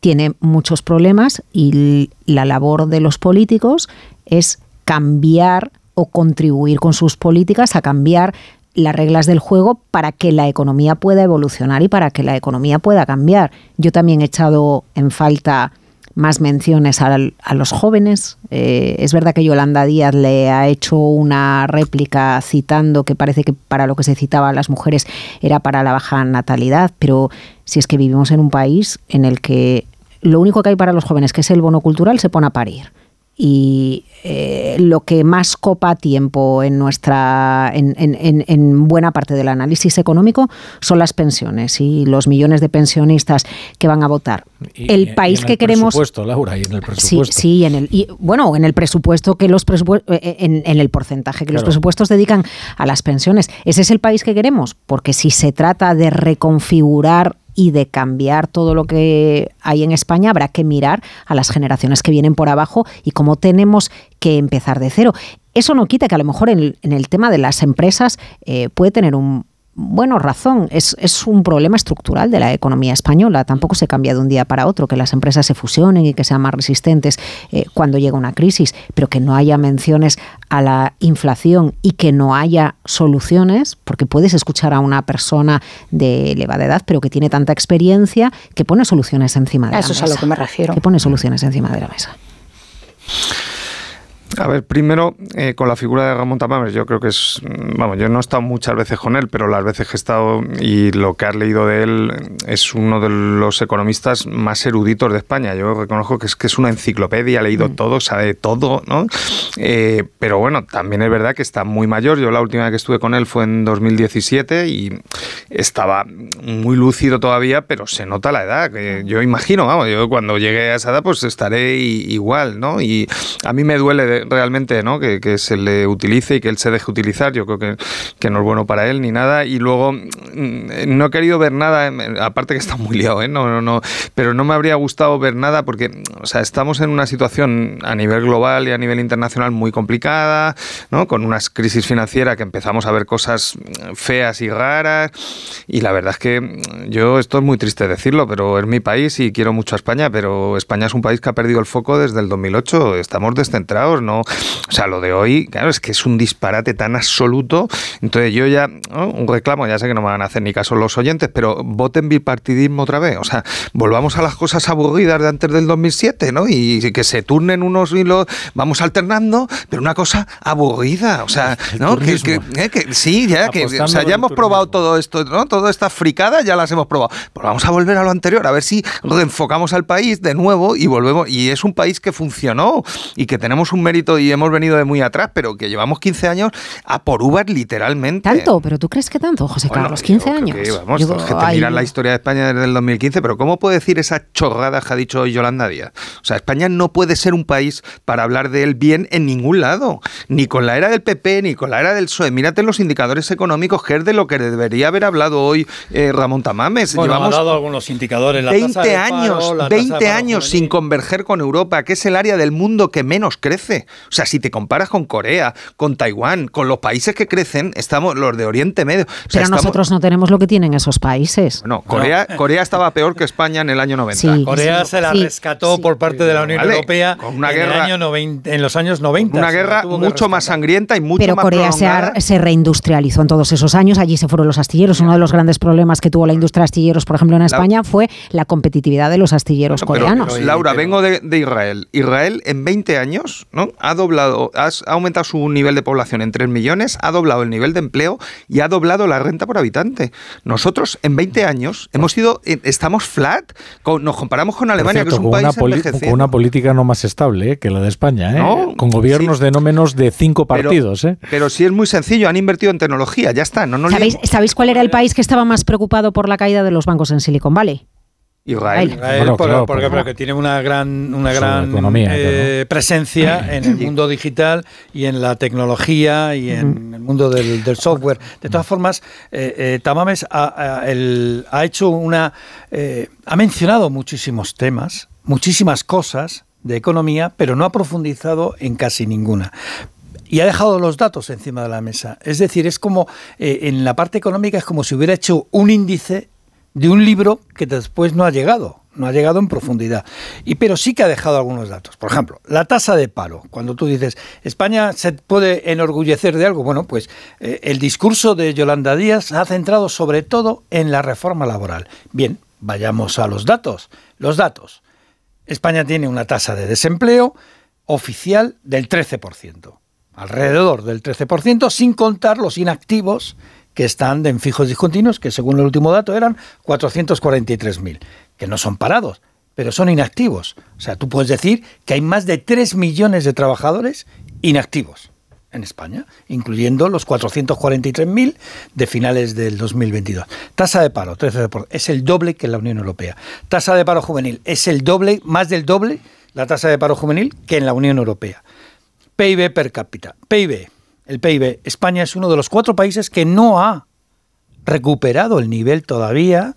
Tiene muchos problemas y la labor de los políticos es cambiar o contribuir con sus políticas a cambiar las reglas del juego para que la economía pueda evolucionar y para que la economía pueda cambiar. Yo también he echado en falta más menciones a, los jóvenes. Eh, es verdad que Yolanda Díaz le ha hecho una réplica citando que parece que para lo que se citaba a las mujeres era para la baja natalidad, pero si es que vivimos en un país en el que lo único que hay para los jóvenes, que es el bono cultural, se pone a parir y eh, lo que más copa tiempo en nuestra en, en, en, buena parte del análisis económico son las pensiones y los millones de pensionistas que van a votar. el país que queremos. Presupuesto, Laura, y en el presupuesto. Sí, sí, en el y, bueno, en el presupuesto que los presupuestos, eh, en, el porcentaje que los presupuestos dedican a las pensiones. Ese es el país que queremos, porque si se trata de reconfigurar y de cambiar todo lo que hay en España, habrá que mirar a las generaciones que vienen por abajo y cómo tenemos que empezar de cero. Eso no quita que a lo mejor en, el tema de las empresas eh, puede tener un, bueno, razón, es, un problema estructural de la economía española. Tampoco se cambia de un día para otro, que las empresas se fusionen y que sean más resistentes eh, cuando llega una crisis, pero que no haya menciones a la inflación y que no haya soluciones, porque puedes escuchar a una persona de elevada edad, pero que tiene tanta experiencia, que pone soluciones encima de la mesa. Eso es a lo que me refiero. Que pone soluciones encima de la mesa. A ver, primero, eh, con la figura de Ramón Tamames, yo creo que es, mm, vamos, yo no he estado muchas veces con él, pero las veces que he estado y lo que has leído de él es uno de los economistas más eruditos de España. Yo reconozco que es que es una enciclopedia, ha leído mm. todo, sabe todo, ¿no? Eh, pero bueno, también es verdad que está muy mayor. Yo la última vez que estuve con él fue en 2017 y estaba muy lúcido todavía, pero se nota la edad. Que yo imagino, vamos, yo cuando llegue a esa edad pues estaré igual, ¿no? Y a mí me duele realmente ¿no? Que, se le utilice y que él se deje utilizar. Yo creo que, que, no es bueno para él ni nada. Y luego mm, no he querido ver nada, aparte que está muy liado, ¿eh? no, no, no, pero no me habría gustado ver nada porque o sea, estamos en una situación a nivel global y a nivel internacional muy complicada, ¿no? con una crisis financiera que empezamos a ver cosas feas y raras. Y la verdad es que yo, esto es muy triste decirlo, pero es mi país y quiero mucho a España, pero España es un país que ha perdido el foco desde el 2008. Estamos descentrados, ¿no? O sea, lo de hoy, claro, es que es un disparate tan absoluto. Entonces yo ya, un reclamo, ya sé que no me van a hacer ni caso los oyentes, pero voten bipartidismo otra vez. O sea, volvamos a las cosas aburridas de antes del 2007, ¿no? Y que se turnen unos y los vamos alternando, pero una cosa aburrida. O sea, ¿no? Que, eh, que, sí, ya, que o sea, ya hemos probado todo esto, ¿no? Todas estas fricadas ya las hemos probado. Pues vamos a volver a lo anterior, a ver si reenfocamos al país de nuevo y volvemos. Y es un país que funcionó y que tenemos un mérito y hemos venido de muy atrás, pero que llevamos 15 años a por uvas literalmente. ¿Tanto? ¿Pero tú crees que tanto, José Carlos? ¿15 años? Que, vamos, que te miran la historia de España desde el 2015, pero ¿cómo puede decir esa chorrada que ha dicho hoy Yolanda Díaz? O sea, España no puede ser un país para hablar de él bien en ningún lado, ni con la era del PP, ni con la era del PSOE. Mírate los indicadores económicos, que es de lo que debería haber hablado hoy eh, Ramón Tamames. Bueno, Llevamos ha dado algunos indicadores. La 20 años, 20 años sin converger con Europa, que es el área del mundo que menos crece. O sea, si te comparas con Corea, con Taiwán, con los países que crecen, estamos los de Oriente Medio. Pero nosotros no tenemos lo que tienen esos países. No, Corea, Corea estaba peor que España en el año 90. Corea se la rescató por parte de la Unión Europea con una guerra, en, los años 90. Una guerra mucho más sangrienta y mucho Pero más Corea se, se, reindustrializó en todos esos años. Allí se fueron los astilleros. Uno de los grandes problemas que tuvo la industria de astilleros, por ejemplo, en España, fue la competitividad de los astilleros coreanos. Laura, vengo de, de, Israel. Israel en 20 años ¿no? Ha doblado, ha aumentado su nivel de población en 3 millones, ha doblado el nivel de empleo y ha doblado la renta por habitante. Nosotros en 20 años hemos sido, eh, estamos flat, nos comparamos con Alemania, que es un país una Con una política no más estable eh, que la de España, ¿eh? con gobiernos de no menos de cinco partidos. Pero, pero sí es muy sencillo, han invertido en tecnología, ya está. No, ¿Sabéis, ¿Sabéis cuál era el país que estaba más preocupado por la caída de los bancos en Silicon Valley? Israel. porque, tiene una gran, una gran eh, presencia en el mundo digital y en la tecnología y en el mundo del, software. De todas formas, eh, eh, Tamames ha, ha, hecho una. ha mencionado muchísimos temas, muchísimas cosas de economía, pero no ha profundizado en casi ninguna y ha dejado los datos encima de la mesa. Es decir, es como en la parte económica es como si hubiera hecho un índice de un libro que después no ha llegado, no ha llegado en profundidad. Y pero sí que ha dejado algunos datos. Por ejemplo, la tasa de paro. Cuando tú dices, España se puede enorgullecer de algo, bueno, pues eh, el discurso de Yolanda Díaz ha centrado sobre todo en la reforma laboral. Bien, vayamos a los datos. Los datos. España tiene una tasa de desempleo oficial del 13%, alrededor del 13%, sin contar los inactivos que están en fijos discontinuos, que según el último dato eran 443.000, que no son parados, pero son inactivos. O sea, tú puedes decir que hay más de 3 millones de trabajadores inactivos en España, incluyendo los 443.000 de finales del 2022. Tasa de paro, 13%, es el doble que la Unión Europea. Tasa de paro juvenil, es el doble, más del doble, la tasa de paro juvenil que en la Unión Europea. PIB per cápita. PIB, el PIB, España es uno de los cuatro países que no ha recuperado el nivel todavía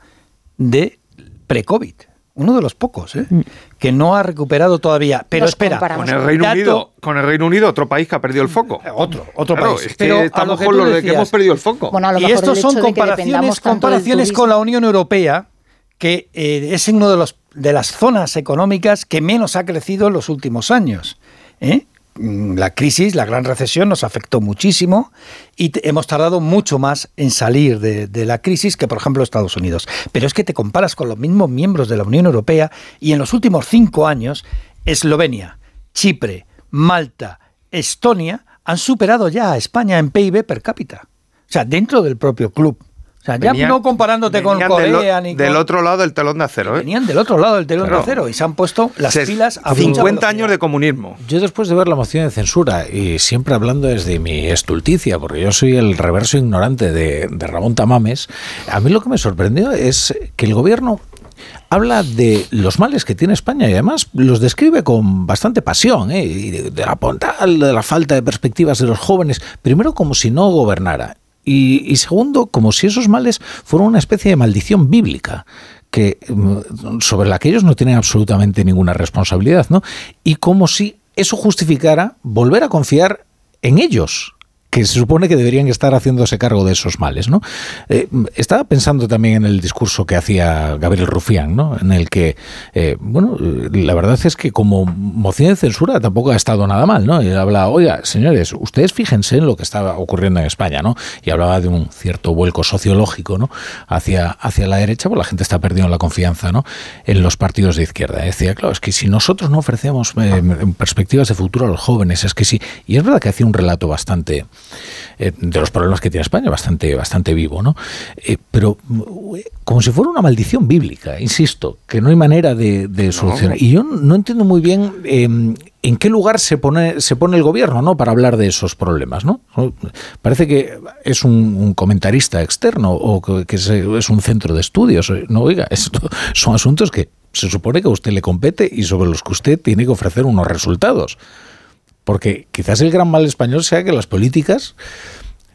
de pre-COVID. Uno de los pocos, ¿eh? Mm. que no ha recuperado todavía. Pero espera, con el Reino Unido, con el Reino Unido, otro país que ha perdido el foco. Eh, otro, otro país. Es que estamos con los de que hemos perdido el foco. y estos son comparaciones, comparaciones con la Unión Europea, que eh, es uno de los de las zonas económicas que menos ha crecido en los últimos años. ¿eh? Mm, la crisis, la gran recesión nos afectó muchísimo y hemos tardado mucho más en salir de, la crisis que, por ejemplo, Estados Unidos. Pero es que te comparas con los mismos miembros de la Unión Europea y en los últimos cinco años, Eslovenia, Chipre, Malta, Estonia han superado ya a España en PIB per cápita. O sea, dentro del propio club. O sea, ya no comparándote con Corea ni Del otro lado del telón de acero, ¿eh? Venían del otro lado del telón de acero y se han puesto las pilas a 50 años de comunismo. Yo después de ver la moción de censura y siempre hablando desde mi estulticia, porque yo soy el reverso ignorante de, Ramón Tamames, a mí lo que me sorprendió es que el gobierno habla de los males que tiene España y además los describe con bastante pasión, ¿eh? y de, de, la, de la falta de perspectivas de los jóvenes, primero como si no gobernara y, segundo, como si esos males fueran una especie de maldición bíblica que mm, sobre la que ellos no tienen absolutamente ninguna responsabilidad, ¿no? Y como si eso justificara volver a confiar en ellos, que se supone que deberían estar haciéndose cargo de esos males, ¿no? Eh, estaba pensando también en el discurso que hacía Gabriel Rufián, ¿no? En el que, eh, bueno, la verdad es que como moción de censura tampoco ha estado nada mal, ¿no? Él habla, oiga, señores, ustedes fíjense en lo que estaba ocurriendo en España, ¿no? Y hablaba de un cierto vuelco sociológico, ¿no? Hacia, hacia la derecha, pues la gente está perdiendo la confianza, ¿no? En los partidos de izquierda. decía, claro, es que si nosotros no ofrecemos eh, perspectivas de futuro a los jóvenes, es que sí. Y es verdad que hacía un relato bastante eh, de los problemas que tiene España, bastante, bastante vivo, ¿no? Eh, pero eh, como si fuera una maldición bíblica, insisto, que no hay manera de, solucionar. Y yo no entiendo muy bien em, en qué lugar se pone, se pone el gobierno ¿no? para hablar de esos problemas. ¿no? Parece que es un, comentarista externo o que, es, es, un centro de estudios. No, oiga, esto son asuntos que se supone que a usted le compete y sobre los que usted tiene que ofrecer unos resultados. Porque quizás el gran mal español sea que las políticas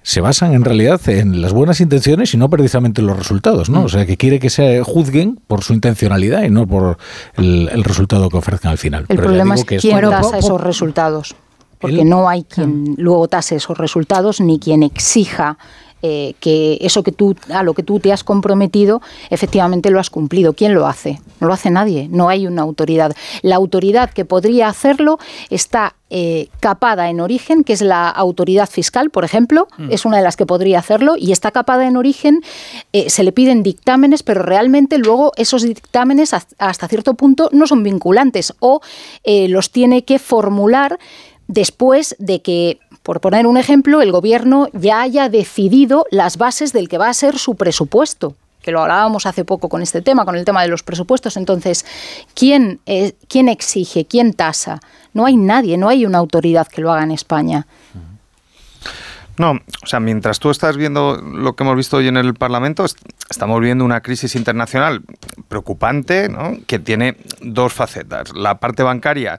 se basan en realidad en las buenas intenciones y no precisamente en los resultados, ¿no? Mm. O sea, que quiere que se juzguen por su intencionalidad y no por el, resultado que ofrezcan al final. El problema es que quién tasa esos resultados, porque no hay quien luego tase esos resultados ni quien exija eh, que eso que tú, a lo que tú te has comprometido, efectivamente lo has cumplido. ¿Quién lo hace? No lo hace nadie, no hay una autoridad. La autoridad que podría hacerlo está eh, capada en origen, que es la autoridad fiscal, por ejemplo, mm. es una de las que podría hacerlo, y está capada en origen, eh, se le piden dictámenes, pero realmente luego esos dictámenes hasta cierto punto no son vinculantes o los tiene que formular después de que por poner un ejemplo, el gobierno ya haya decidido las bases del que va a ser su presupuesto que lo hablábamos hace poco con este tema, con el tema de los presupuestos. Entonces, ¿quién, ¿quién exige? ¿Quién tasa? No hay nadie, no hay una autoridad que lo haga en España. No, o sea, mientras tú estás viendo lo que hemos visto hoy en el Parlamento, estamos viendo una crisis internacional preocupante, ¿no? que tiene dos facetas. La parte bancaria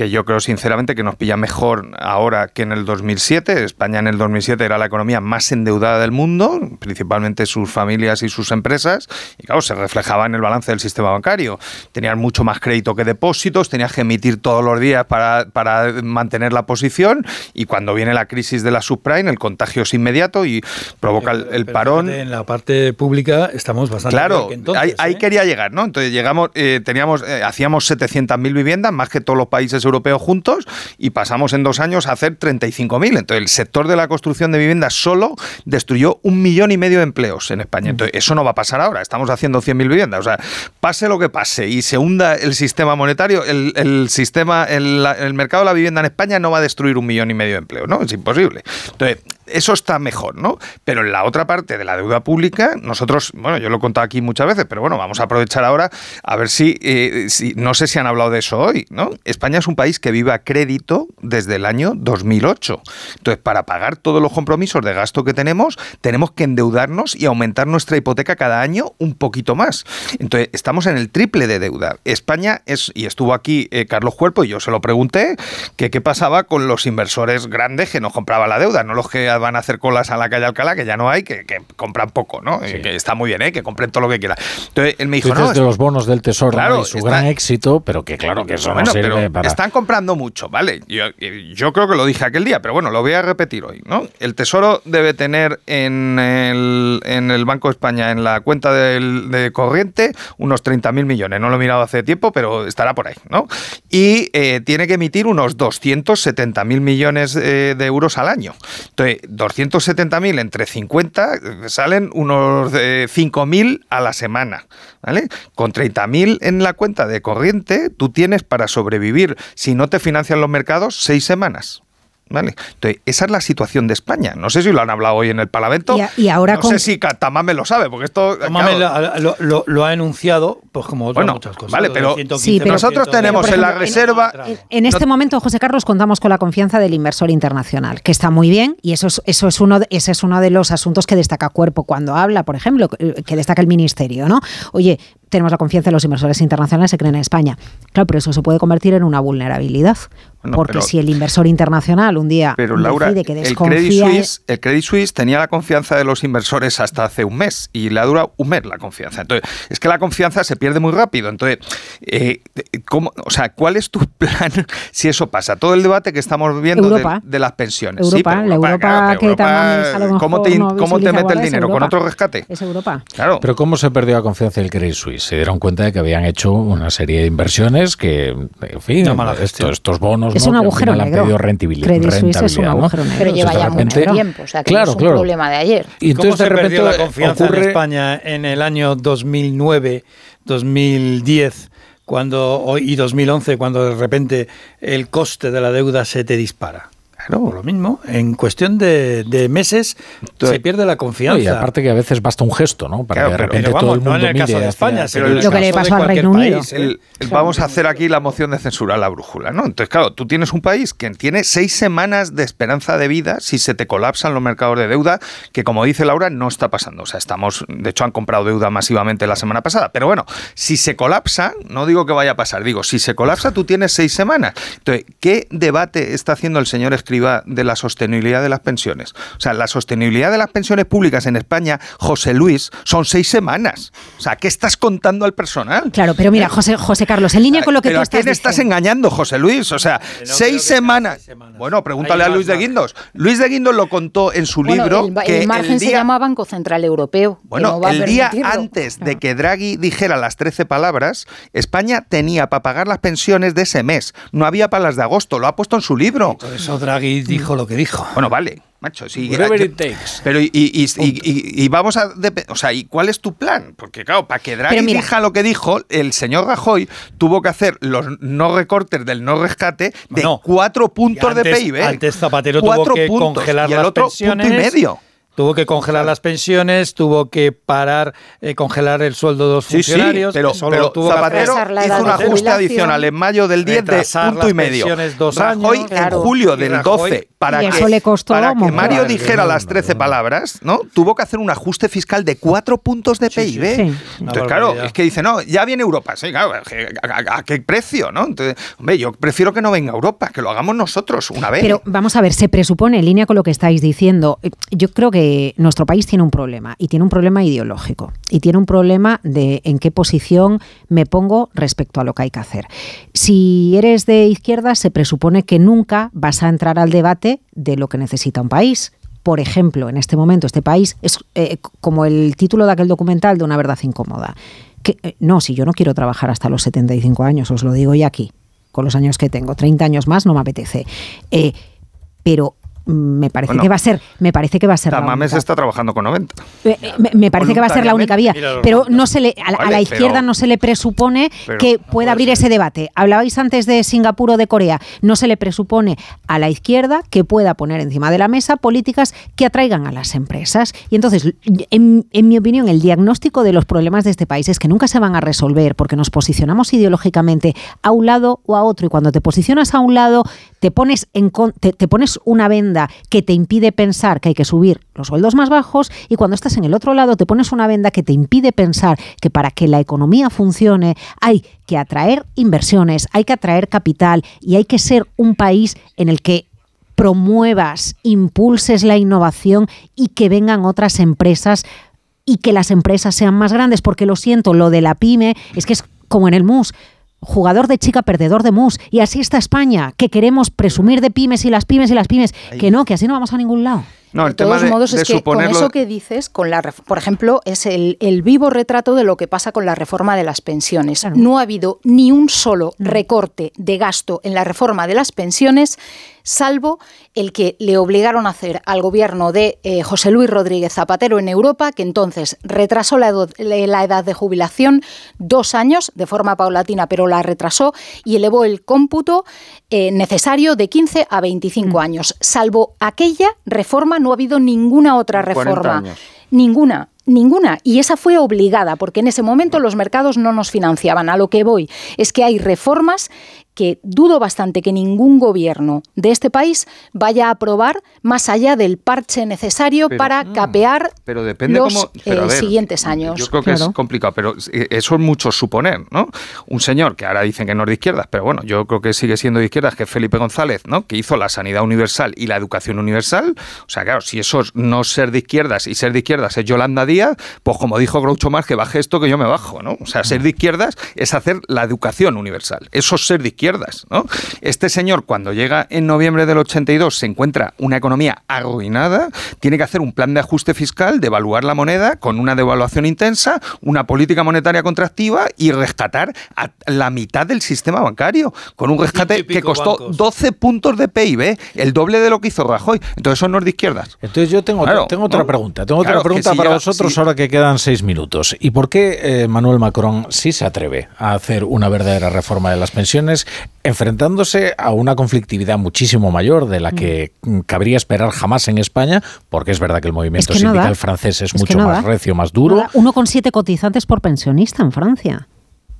que yo creo sinceramente que nos pilla mejor ahora que en el 2007. España en el 2007 era la economía más endeudada del mundo, principalmente sus familias y sus empresas, y claro, se reflejaba en el balance del sistema bancario. Tenían mucho más crédito que depósitos, tenías que emitir todos los días para, para mantener la posición, y cuando viene la crisis de la subprime, el contagio es inmediato y provoca el, parón. En la parte pública estamos bastante Claro, ahí, ahí, ¿eh? quería llegar, ¿no? Entonces llegamos, eh, teníamos, eh, hacíamos 700.000 viviendas, más que todos los países europeos juntos y pasamos en dos años a hacer 35.000. Entonces, el sector de la construcción de viviendas solo destruyó un millón y medio de empleos en España. Entonces, eso no va a pasar ahora. Estamos haciendo 100.000 viviendas. O sea, pase lo que pase y se hunda el sistema monetario, el, sistema, el, el mercado de la vivienda en España no va a destruir un millón y medio de empleos, ¿no? Es imposible. Entonces, eso está mejor, ¿no? Pero en la otra parte de la deuda pública, nosotros, bueno, yo lo he contado aquí muchas veces, pero bueno, vamos a aprovechar ahora a ver si, eh, si, no sé si han hablado de eso hoy, ¿no? España es un país que vive a crédito desde el año 2008. Entonces, para pagar todos los compromisos de gasto que tenemos, tenemos que endeudarnos y aumentar nuestra hipoteca cada año un poquito más. Entonces, estamos en el triple de deuda. España es, y estuvo aquí eh, Carlos Cuerpo, y yo se lo pregunté, que qué pasaba con los inversores grandes que nos compraban la deuda, no los que van a hacer colas a la calle Alcalá, que ya no hay, que, compran poco, ¿no? Que está muy bien, ¿eh? que compren todo lo que quieran. Entonces él me dijo, no, de los bonos del tesoro claro, y su gran éxito, pero que claro que eso no sirve para... Están comprando mucho, ¿vale? Yo, yo, creo que lo dije aquel día, pero bueno, lo voy a repetir hoy, ¿no? El tesoro debe tener en el, en el Banco de España, en la cuenta de corriente, unos 30.000 millones. No lo he mirado hace tiempo, pero estará por ahí, ¿no? Y eh, tiene que emitir unos 270.000 millones eh, de euros al año. Entonces, 270.000 entre 50 salen unos 5.000 a la semana. ¿vale? Con 30.000 en la cuenta de corriente, tú tienes para sobrevivir, si no te financian los mercados, seis semanas. ¿Vale? Entonces, esa es la situación de España. No sé si lo han hablado hoy en el Parlamento. Y, ahora no sé si Tamame lo sabe, porque esto... Tamame lo, ha enunciado, pues como otras muchas cosas. Vale, pero, nosotros tenemos en la reserva... En, este momento, José Carlos, contamos con la confianza del inversor internacional, que está muy bien, y eso es, eso es uno ese es uno de los asuntos que destaca Cuerpo cuando habla, por ejemplo, que destaca el Ministerio, ¿no? Oye, tenemos la confianza de los inversores internacionales que creen en España. Claro, pero eso se puede convertir en una vulnerabilidad. porque si el inversor internacional un día pero, decide que desconfía... El Credit, Suisse, el Credit Suisse tenía la confianza de los inversores hasta hace un mes y le ha durado un mes la confianza. Entonces, es que la confianza se pierde muy rápido. Entonces, eh, ¿cómo, o sea, ¿cuál es tu plan si eso pasa? Todo el debate que estamos viendo de, las pensiones. Europa, la Europa, que Europa, ¿Cómo te, cómo te mete el dinero? ¿Con otro rescate? Es Europa. Claro. Pero ¿cómo se perdió la confianza del Credit Suisse? Se dieron cuenta de que habían hecho una serie de inversiones que, en fin, estos, bonos es un agujero negro. han pedido rentabilidad. es un agujero negro. Pero lleva ya mucho tiempo, o sea que claro, no es un problema de ayer. Y entonces, ¿Cómo se perdió la confianza en España en el año 2009, 2010? Cuando, y 2011, cuando de repente el coste de la deuda se te dispara. Claro, lo mismo. En cuestión de, meses se pierde la confianza. y aparte que a veces basta un gesto, ¿no? Para que de repente todo el mundo no en el caso de España, pero lo que le pasó al Reino Unido. vamos a hacer aquí la moción de censura a la brújula, ¿no? Entonces, claro, tú tienes un país que tiene seis semanas de esperanza de vida si se te colapsan los mercados de deuda, que como dice Laura, no está pasando. O sea, estamos, de hecho, han comprado deuda masivamente la semana pasada. Pero bueno, si se colapsa, no digo que vaya a pasar, digo, si se colapsa, tú tienes seis semanas. Entonces, ¿qué debate está haciendo el señor escriba de la sostenibilidad de las pensiones. O sea, la sostenibilidad de las pensiones públicas en España, José Luis, son seis semanas. O sea, ¿qué estás contando al personal? Claro, pero mira, José, José Carlos, en línea con lo que tú estás ¿a quién estás engañando, José Luis? O sea, seis, semanas. Bueno, pregúntale a Luis de Guindos. Luis de Guindos lo contó en su libro. El, que el margen se llama Banco Central Europeo. Bueno, el día antes de que Draghi dijera las 13 palabras, España tenía para pagar las pensiones de ese mes. No había para las de agosto. Lo ha puesto en su libro. Eso Draghi dijo lo que dijo. Bueno, vale, macho. Sí, it takes. Pero y, y, y, vamos a... O sea, ¿y cuál es tu plan? Porque claro, para que Draghi diga lo que dijo, el señor Rajoy tuvo que hacer los no recortes del no rescate de cuatro puntos de PIB. Antes Zapatero tuvo que congelar y el otro Punto y medio. Tuvo que congelar las pensiones, tuvo que parar, eh, congelar el sueldo de los funcionarios. pero, Zapatero hizo un ajuste adicional en mayo del 10 de punto y medio. Dos Rajoy en julio del 12 para, que, para que, Mario dijera las 13 palabras, ¿no? Tuvo que hacer un ajuste fiscal de 4 puntos de PIB. Entonces, claro, es que dice, no, ya viene Europa. Sí, claro, ¿a, qué precio, no? Entonces, hombre, yo prefiero que no venga Europa, que lo hagamos nosotros una vez. Pero vamos a ver, se presupone, en línea con lo que estáis diciendo, yo creo que nuestro país tiene un problema y tiene un problema ideológico y tiene un problema de en qué posición me pongo respecto a lo que hay que hacer. Si eres de izquierda, se presupone que nunca vas a entrar al debate de lo que necesita un país. Por ejemplo, en este momento este país es eh, como el título de aquel documental de una verdad incómoda. Que, eh, no, si yo no quiero trabajar hasta los 75 años, os lo digo ya aquí, con los años que tengo, 30 años más no me apetece. Eh, pero me parece que va a ser me parece que va a ser Tamames está trabajando con 90 eh, me, parece que va a ser la única vía pero no se le a, la izquierda no se le presupone que pueda abrir ese debate. Hablabais antes de Singapur o de Corea. No se le presupone a la izquierda que pueda poner encima de la mesa políticas que atraigan a las empresas. Y entonces en, en mi opinión el diagnóstico de los problemas de este país es que nunca se van a resolver porque nos posicionamos ideológicamente a un lado o a otro. Y cuando te posicionas a un lado te pones en te, te pones una venda que te impide pensar que hay que subir los sueldos más bajos y cuando estás en el otro lado te pones una venda que te impide pensar que para que la economía funcione hay que atraer inversiones, hay que atraer capital y hay que ser un país en el que promuevas, impulses la innovación y que vengan otras empresas y que las empresas sean más grandes, porque lo siento, lo de la pyme es que es como en el MUS jugador de chica, perdedor de mus. Y así está España, que queremos presumir de pymes y las pymes y las pymes. Que no, que así no vamos a ningún lado. No, de todos modos, es que con eso que dices, con la, por ejemplo, es el, vivo retrato de lo que pasa con la reforma de las pensiones. No ha habido ni un solo recorte de gasto en la reforma de las pensiones salvo el que le obligaron a hacer al gobierno de eh, José Luis Rodríguez Zapatero en Europa, que entonces retrasó la, edad de jubilación dos años de forma paulatina, pero la retrasó y elevó el cómputo eh, necesario de 15 a 25 mm. años. Salvo aquella reforma, no ha habido ninguna otra reforma. Ninguna. Ninguna. Y esa fue obligada, porque en ese momento los mercados no nos financiaban. A lo que voy es que hay reformas que dudo bastante que ningún gobierno de este país vaya a aprobar más allá del parche necesario para mm, capear pero depende los eh, siguientes años. Yo creo que es complicado, pero eh, eso es mucho suponer, ¿no? Un señor que ahora dicen que no es de izquierdas, pero bueno, yo creo que sigue siendo de izquierdas, que es Felipe González, ¿no? Que hizo la sanidad universal y la educación universal. O sea, claro, si eso es no ser de izquierdas y ser de izquierdas es Yolanda Díaz, pues como dijo Groucho Marx, que baje esto que yo me bajo, ¿no? O sea, ser de izquierdas es hacer la educación universal. Eso es ser de izquierdas este señor, cuando llega en noviembre del 82, se encuentra una economía arruinada, tiene que hacer un plan de ajuste fiscal, devaluar la moneda con una devaluación intensa, una política monetaria contractiva y rescatar a la mitad del sistema bancario, con un rescate que costó 12 puntos de PIB, el doble de lo que hizo Rajoy. Entonces, eso no es de izquierdas. Entonces, yo tengo, tengo otra pregunta. Tengo otra pregunta para vosotros ahora que quedan seis minutos. ¿Y por qué eh, Manuel Macron sí se atreve a hacer una verdadera reforma de las pensiones enfrentándose a una conflictividad muchísimo mayor de la que mm. cabría esperar jamás en España, porque es verdad que el movimiento sindical francés es, mucho más recio, más duro. Uno con siete cotizantes por pensionista en Francia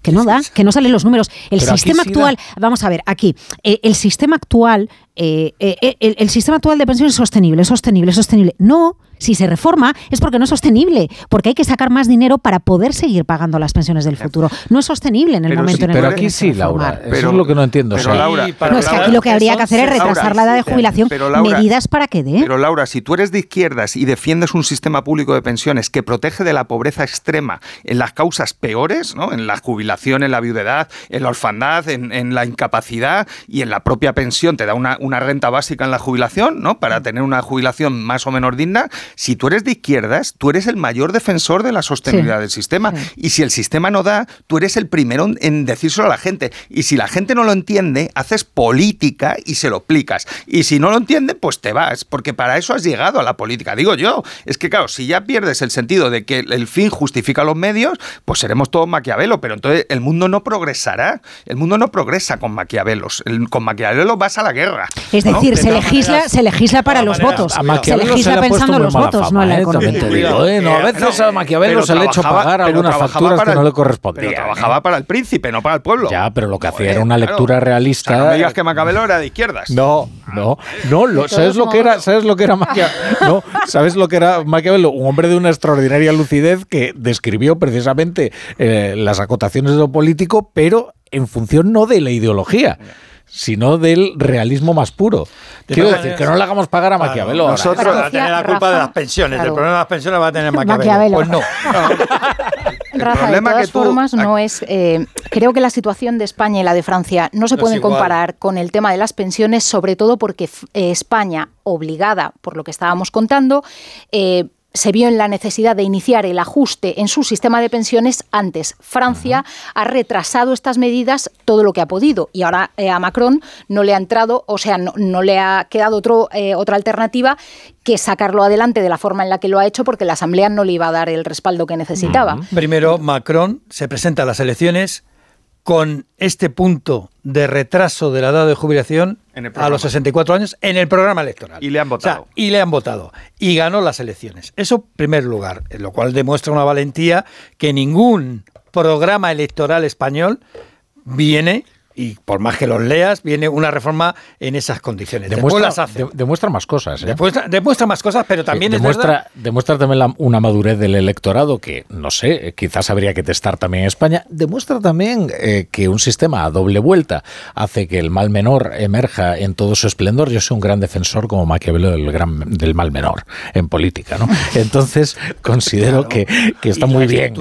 que no da, que no salen los números. El sistema actual, vamos a ver, aquí, eh, el sistema actual, eh, eh, el, el, sistema actual de pensiones es sostenible, es sostenible, es sostenible. No, si se reforma es porque no es sostenible, porque hay que sacar más dinero para poder seguir pagando las pensiones del futuro. No es sostenible en el momento en el que Pero aquí sí, Laura. Eso es lo que no entiendo. no, es que aquí lo que habría que hacer es retrasar la edad de jubilación. medidas para que dé. Pero Laura, si tú eres de izquierdas y defiendes un sistema público de pensiones que protege de la pobreza extrema en las causas peores, ¿no? en la jubilación, en la viudedad, en la orfandad, en, la incapacidad y en la propia pensión, te da una, una renta básica en la jubilación, ¿no? para tener una jubilación más o menos digna, si tú eres de izquierdas, tú eres el mayor defensor de la sostenibilidad del sistema. Y si el sistema no da, tú eres el primero en decírselo a la gente. Y si la gente no lo entiende, haces política y se lo explicas. Y si no lo entiende, pues te vas, porque para eso has llegado a la política. Digo yo, es que claro, si ya pierdes el sentido de que el fin justifica los medios, pues seremos todos Maquiavelo, pero entonces el mundo no progresará. El mundo no progresa con Maquiavelos. con Maquiavelo vas a la guerra. Es decir, se legisla, se legisla para los votos. Se legisla pensando en los votos, no en la ¿eh? economía. ¿eh? a veces a Maquiavelo se le ha hecho pagar algunas facturas que no le correspondían. Pero trabajaba para el príncipe, no para el pueblo. Ya, pero lo que hacía era una lectura realista. no digas que Maquiavelo era de izquierdas. No, no, no. ¿Sabes lo que era? ¿Sabes lo que era Maquiavelo? No, ¿sabes lo que era Maquiavelo? Un hombre de una extraordinaria lucidez que describió precisamente eh, las acotaciones de lo político, pero en función no de la ideología sino del realismo más puro. Quiero decir, que no le hagamos pagar a Maquiavelo. nosotros va a tener la culpa de las pensiones. El problema de las pensiones va a tener Maquiavelo. Pues no. Rafa, de todas formas, no es. Eh, creo que la situación de España y la de Francia no se pueden comparar con el tema de las pensiones, sobre todo porque eh, España, obligada por lo que estábamos contando, eh, se vio en la necesidad de iniciar el ajuste en su sistema de pensiones antes. Francia ha retrasado estas medidas todo lo que ha podido y ahora eh, a Macron no le ha entrado, o sea, no, le ha quedado otro, eh, otra alternativa que sacarlo adelante de la forma en la que lo ha hecho porque la Asamblea no le iba a dar el respaldo que necesitaba. Primero, Macron se presenta a las elecciones con este punto de retraso de la edad de jubilación a los 64 años en el programa electoral. Y le han votado. y le han votado. Y ganó las elecciones. Eso en primer lugar, lo cual demuestra una valentía que ningún programa electoral español viene y por más que los leas, viene una reforma en esas condiciones. Demuestra, demuestra más cosas. ¿eh? Demuestra, más cosas, pero también demuestra, Demuestra también una madurez del electorado que, no sé, quizás habría que testar también en España. Demuestra también eh, que un sistema a doble vuelta hace que el mal menor emerja en todo su esplendor. Yo soy un gran defensor como Maquiavelo del, gran, del mal menor en política. ¿no? Entonces, considero que, está muy bien.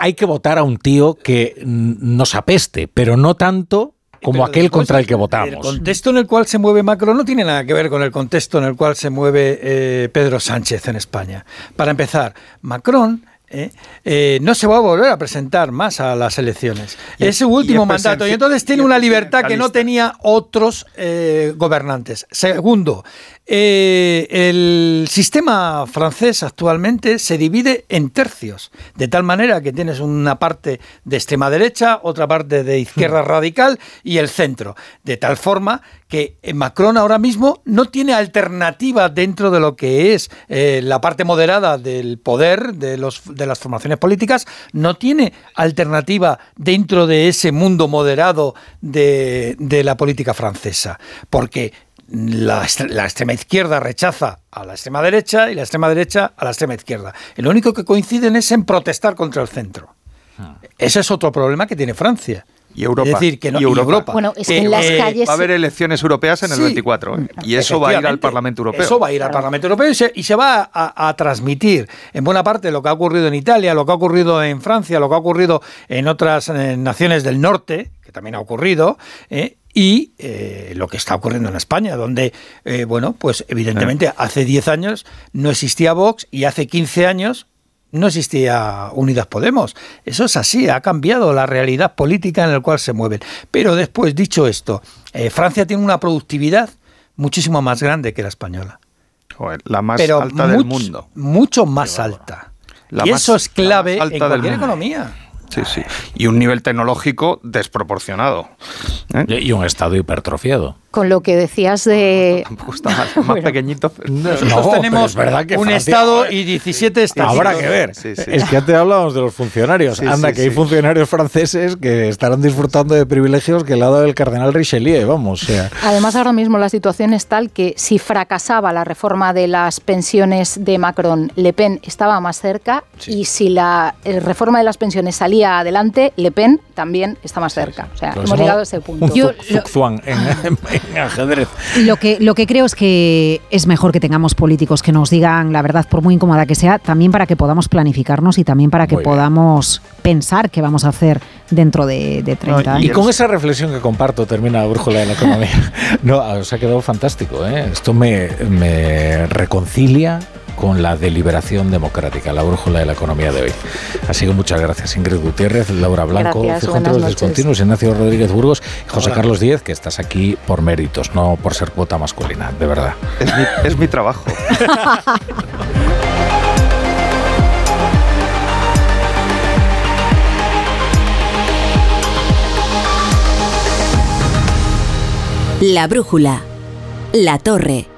hay que votar a un tío que nos apeste, pero no tanto como aquel contra el que votamos. El contexto en el cual se mueve Macron no tiene nada que ver con el contexto en el cual se mueve eh, Pedro Sánchez en España. Para empezar, Macron ¿eh? Eh, no se va a volver a presentar más a las elecciones. es su último mandato y entonces tiene una libertad que no tenía otros eh, gobernantes. Segundo, el sistema francés actualmente se divide en tercios, de tal manera que tienes una parte de extrema derecha, otra parte de izquierda radical y el centro, de tal forma que Macron ahora mismo no tiene alternativa dentro de lo que es la parte moderada del poder de los de las formaciones políticas no tiene alternativa dentro de ese mundo moderado de, la política francesa, porque la, extrema izquierda rechaza a la extrema derecha y la extrema derecha a la extrema izquierda. lo único que coinciden es en protestar contra el centro. Ah. Ese es otro problema que tiene Francia. Y Europa. Es decir, que no, y Europa. Bueno, es que en las calles... Va a haber elecciones europeas en el 24 ¿eh? y eso va a ir al Parlamento Europeo. Eso va a ir al Parlamento Europeo y se, va a, transmitir en buena parte lo que ha ocurrido en Italia, lo que ha ocurrido en Francia, lo que ha ocurrido en otras eh, naciones del norte, que también ha ocurrido, eh, y lo que está ocurriendo en España, donde, bueno, pues evidentemente hace 10 años no existía Vox y hace 15 años no existía Unidas Podemos. Eso es así, ha cambiado la realidad política en la cual se mueven. Pero después, dicho esto, eh, Francia tiene una productividad muchísimo más grande que la española. la más alta del mundo. Mucho más alta. y eso es clave en cualquier economía. Sí, sí. Y un nivel tecnológico desproporcionado. ¿eh? Y un estado hipertrofiado con lo que decías de... tampoco está más, pequeñito. Nosotros tenemos verdad que un Estado y 17 estados. Habrá que ver. Es que antes hablábamos de los funcionarios. Anda, que hay funcionarios franceses que estarán disfrutando de privilegios que el lado del cardenal Richelieu, vamos. Además, ahora mismo la situación es tal que si fracasaba la reforma de las pensiones de Macron, Le Pen estaba más cerca y si la eh, reforma de las pensiones salía adelante, Le Pen también está más cerca. O sea, hemos llegado a ese punto. Yo, en, ajedrez. Lo que, lo que creo es que es mejor que tengamos políticos que nos digan la verdad, por muy incómoda que sea, también para que podamos planificarnos y también para que podamos pensar qué vamos a hacer dentro de, 30 años. Y con esa reflexión que comparto termina la brújula de la economía. no, os ha quedado fantástico. ¿eh? Esto me, me reconcilia con la deliberación democrática, la brújula de la economía de hoy. Así que muchas gracias Ingrid Gutiérrez, Laura Blanco, Fijo los Discontinuos, Ignacio Rodríguez Burgos y José Carlos Díez, que estás aquí por méritos, no por ser cuota masculina, de verdad. Es mi, es mi trabajo. La brújula. La torre.